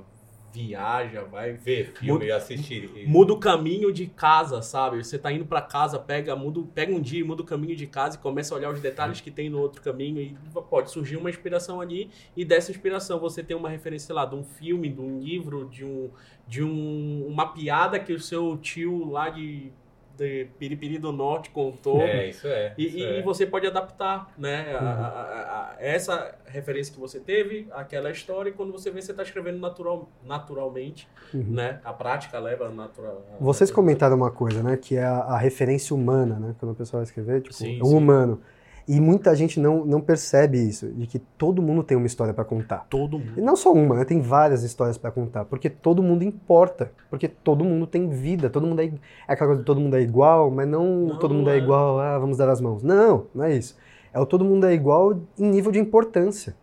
viaja, vai ver filme, muda, assistir. Muda o caminho de casa, sabe? Você tá indo para casa, pega, muda, pega um dia, muda o caminho de casa e começa a olhar os detalhes que tem no outro caminho e pode surgir uma inspiração ali e dessa inspiração você tem uma referência lá de um filme, de um livro, de um de um, uma piada que o seu tio lá de de Piripiri do Norte contou. É, isso é. E, isso e, é. você pode adaptar, né? Uhum. A, a, a, essa referência que você teve, aquela história, e quando você vê, você está escrevendo natural, naturalmente, uhum. né? A prática leva natural. Vocês comentaram uma coisa, né? Que é a, referência humana, né? Quando a pessoa vai escrever, tipo, sim, um sim. humano. E muita gente não, não percebe isso, de que todo mundo tem uma história para contar. Todo mundo. E não só uma, né? Tem várias histórias para contar, porque todo mundo importa, porque todo mundo tem vida, todo mundo é, é aquela coisa de todo mundo é igual, mas não, não todo mundo é. é. igual, ah, vamos dar as mãos. Não, não é isso. É o todo mundo é igual em nível de importância.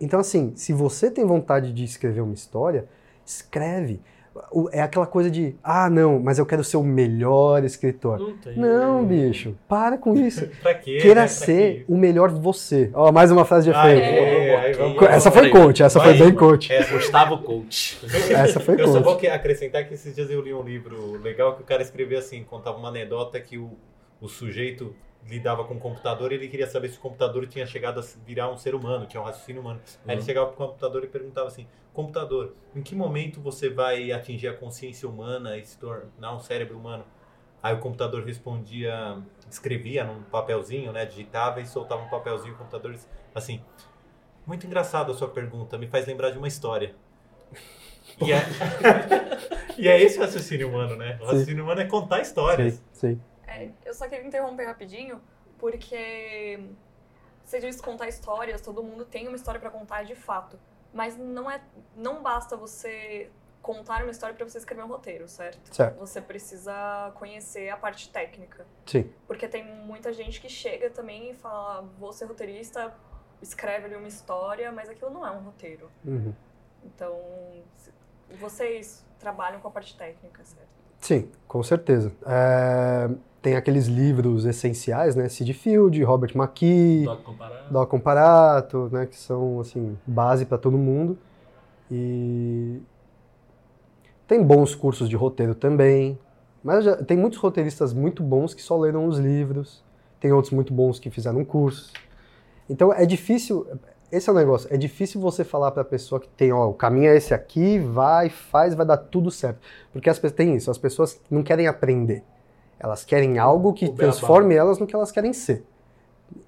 Então assim, se você tem vontade de escrever uma história, escreve é aquela coisa de, ah, não, mas eu quero ser o melhor escritor. Não, tem. não bicho, para com isso. pra quê? Queira né? ser o melhor você. Ó, mais uma frase de efeito. Ah, é, vamos, essa foi coach, essa vai, foi bem coach. É, Gustavo Coach. essa foi eu coach. Eu só vou acrescentar que esses dias eu li um livro legal que o cara escreveu assim, contava uma anedota que o, o sujeito lidava com o computador e ele queria saber se o computador tinha chegado a virar um ser humano, tinha um raciocínio humano. Aí ele uhum. chegava pro computador e perguntava assim: computador, em que momento você vai atingir a consciência humana e se tornar um cérebro humano? Aí o computador respondia, escrevia num papelzinho, né, digitava e soltava um papelzinho, o computador assim: Muito engraçado a sua pergunta, me faz lembrar de uma história. E é, e é esse o raciocínio humano, né? O raciocínio sim. humano é contar histórias. Sim, sim. É, eu só queria interromper rapidinho, porque você diz contar histórias, todo mundo tem uma história para contar de fato. Mas não é, não basta você contar uma história para você escrever um roteiro, certo? Certo. Você precisa conhecer a parte técnica. Sim. Porque tem muita gente que chega também e fala, vou ser roteirista, escreve ali uma história, mas aquilo não é um roteiro. Uhum. Então, vocês trabalham com a parte técnica, certo? Sim, com certeza. É, tem aqueles livros essenciais, né? Sid Field, Robert McKee, Doc Comparato, Doc Comparato né? Que são, assim, base para todo mundo. E tem bons cursos de roteiro também. Mas já, tem muitos roteiristas muito bons que só leram os livros. Tem outros muito bons que fizeram cursos. Então é difícil, esse é o negócio. É difícil você falar para a pessoa que tem, ó, o caminho é esse aqui, vai, faz, vai dar tudo certo. Porque as pessoas tem isso, as pessoas não querem aprender. Elas querem algo que transforme elas no que elas querem ser.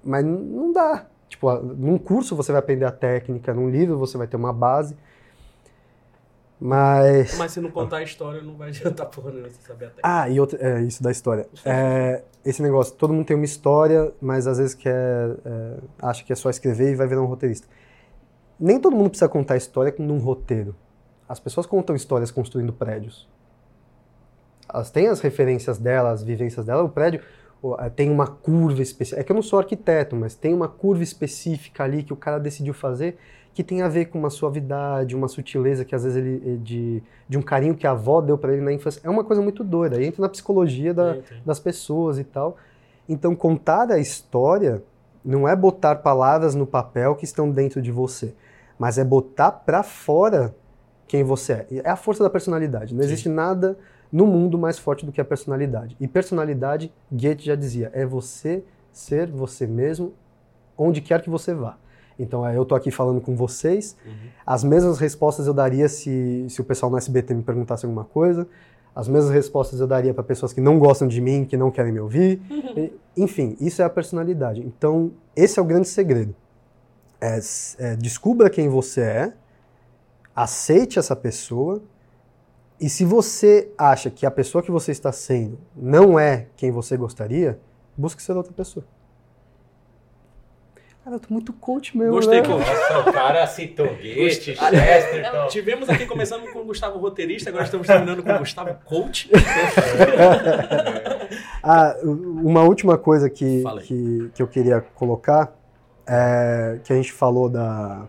Mas não dá. Tipo, num curso você vai aprender a técnica, num livro você vai ter uma base. Mas. Mas se não contar a história, não vai adiantar porra nenhuma você saber a técnica. Ah, e outra, é, isso da história. É, esse negócio, todo mundo tem uma história, mas às vezes quer, é, acha que é só escrever e vai virar um roteirista. Nem todo mundo precisa contar história num roteiro. As pessoas contam histórias construindo prédios. Elas têm as referências delas, as vivências dela. O prédio é, tem uma curva específica. É que eu não sou arquiteto, mas tem uma curva específica ali que o cara decidiu fazer que tem a ver com uma suavidade, uma sutileza que às vezes ele de, de um carinho que a avó deu para ele na infância. É uma coisa muito doida. Aí entra na psicologia da, das pessoas e tal. Então contar a história não é botar palavras no papel que estão dentro de você, mas é botar para fora quem você é. É a força da personalidade. Não Sim. existe nada no mundo mais forte do que a personalidade. E personalidade, Goethe já dizia, é você ser você mesmo onde quer que você vá. Então eu estou aqui falando com vocês. Uhum. As mesmas respostas eu daria se, se o pessoal no SBT me perguntasse alguma coisa. As mesmas respostas eu daria para pessoas que não gostam de mim, que não querem me ouvir. Uhum. Enfim, isso é a personalidade. Então, esse é o grande segredo. É, é, descubra quem você é, aceite essa pessoa, e se você acha que a pessoa que você está sendo não é quem você gostaria, busque ser outra pessoa. Cara, eu tô muito coach mesmo. Gostei, né? Nossa, o cara citou Goethe, Chesterton. Tivemos aqui começando com o Gustavo roteirista, agora estamos terminando com o Gustavo coach. ah, uma última coisa que, que, que, eu queria colocar, é, que a gente falou da,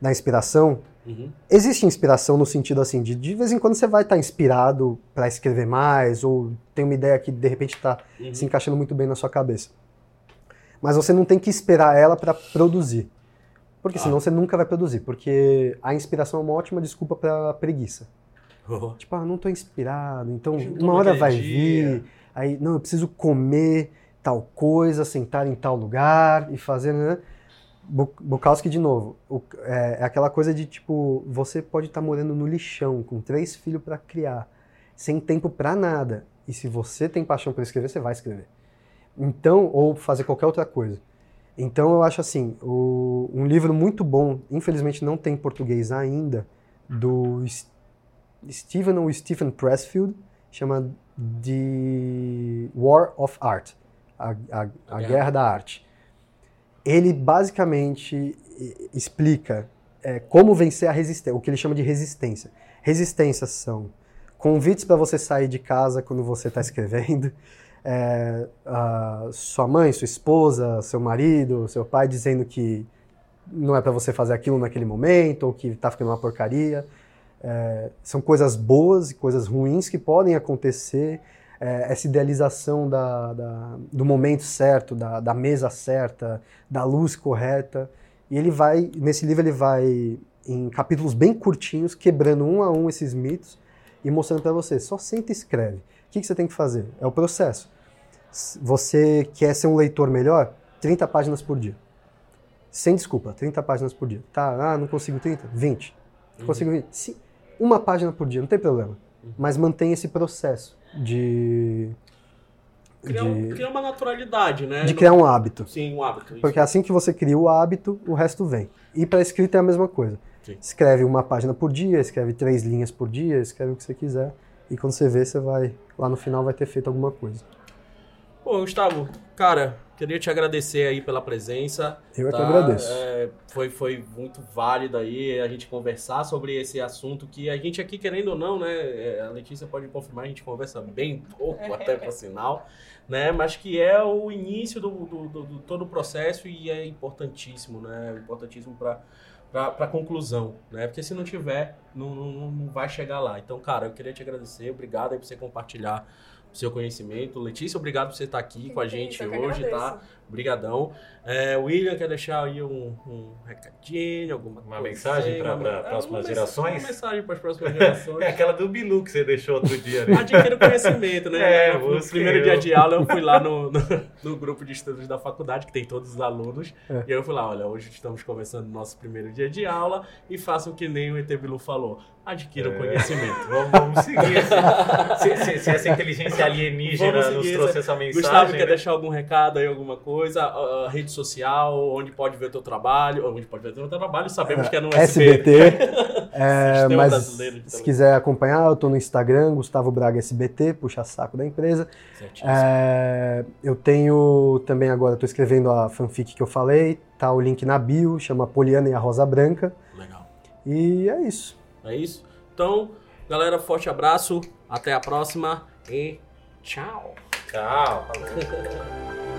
da inspiração. Uhum. Existe inspiração no sentido assim, de de vez em quando você vai estar inspirado para escrever mais, ou tem uma ideia que de repente está uhum. se encaixando muito bem na sua cabeça mas você não tem que esperar ela para produzir. Porque senão ah. você nunca vai produzir. Porque a inspiração é uma ótima desculpa para preguiça. Oh. Tipo, ah, não tô inspirado, então uma hora vai dia. vir. Aí, não, eu preciso comer tal coisa, sentar em tal lugar e fazer, né? Bukowski, de novo, é, é, aquela coisa de tipo, você pode estar tá morando no lixão com três filhos para criar, sem tempo para nada. E se você tem paixão por escrever, você vai escrever. Então, ou fazer qualquer outra coisa. Então, eu acho assim, o, um livro muito bom, infelizmente não tem em português ainda, do Stephen ou Stephen Pressfield, chama The War of Art, a, a, a Guerra da Arte ele basicamente explica é, como vencer a resistência, o que ele chama de resistência. Resistências são convites para você sair de casa quando você está escrevendo, é, sua mãe, sua esposa, seu marido, seu pai dizendo que não é para você fazer aquilo naquele momento ou que está ficando uma porcaria. É, são coisas boas e coisas ruins que podem acontecer é, essa idealização da, da, do momento certo, da, da mesa certa, da luz correta. E ele vai, nesse livro, ele vai em capítulos bem curtinhos, quebrando um a um esses mitos e mostrando para você. Só senta e escreve. O que, que você tem que fazer? É o processo. Você quer ser um leitor melhor? 30 páginas por dia. Sem desculpa, 30 páginas por dia. Tá, ah, não consigo 30? 20. Não consigo 20. Sim, uma página por dia, não tem problema. Uhum. Mas mantenha esse processo de Criar, de, criar, uma naturalidade, né? De criar um hábito. Sim, um hábito. Isso. Porque assim que você cria o hábito, o resto vem. E para escrita é a mesma coisa. Sim. Escreve uma página por dia, escreve três linhas por dia, escreve o que você quiser. E quando você vê, você vai. Lá no final vai ter feito alguma coisa. Pô, Gustavo, cara, Queria te agradecer aí pela presença. Eu é tá? que agradeço. É, foi, foi muito válido aí a gente conversar sobre esse assunto que a gente aqui, querendo ou não, né? É, a Letícia pode confirmar, a gente conversa bem pouco, até por sinal, né? Mas que é o início do, do, do, do todo o processo e é importantíssimo, né? Importantíssimo para para conclusão, né? Porque se não tiver, não, não, não vai chegar lá. Então, cara, eu queria te agradecer, obrigado aí por você compartilhar seu conhecimento. Letícia, obrigado por você estar aqui com a gente hoje, tá? Obrigadão. É, William, quer deixar aí um, um recadinho, alguma Uma mensagem para uma, próximas é, gerações? Uma mensagem para as próximas gerações. é aquela do Bilu que você deixou outro dia. Né? Adquira conhecimento, né? É, no primeiro eu. dia de aula eu fui lá no, no, no, grupo de estudos da faculdade, que tem todos os alunos, é. e aí eu fui lá, olha, hoje estamos começando o nosso primeiro dia de aula e façam que nem o ET Bilu falou adquira o é. conhecimento. Vamos, vamos seguir. se, se, se, essa inteligência alienígena nos trouxe essa mensagem. Gustavo, né? quer deixar algum recado aí, alguma coisa? Uh, rede social, onde pode ver o teu trabalho? Onde pode ver o teu trabalho? Sabemos que é no SBT. é, mas se quiser acompanhar, eu estou no Instagram, Gustavo Braga SBT, puxa saco da empresa. É, eu tenho também agora, estou escrevendo a fanfic que eu falei, tá o link na bio, chama Poliana e a Rosa Branca. Legal. E é isso. É isso? Então, galera, forte abraço, até a próxima e tchau. Tchau. Falou.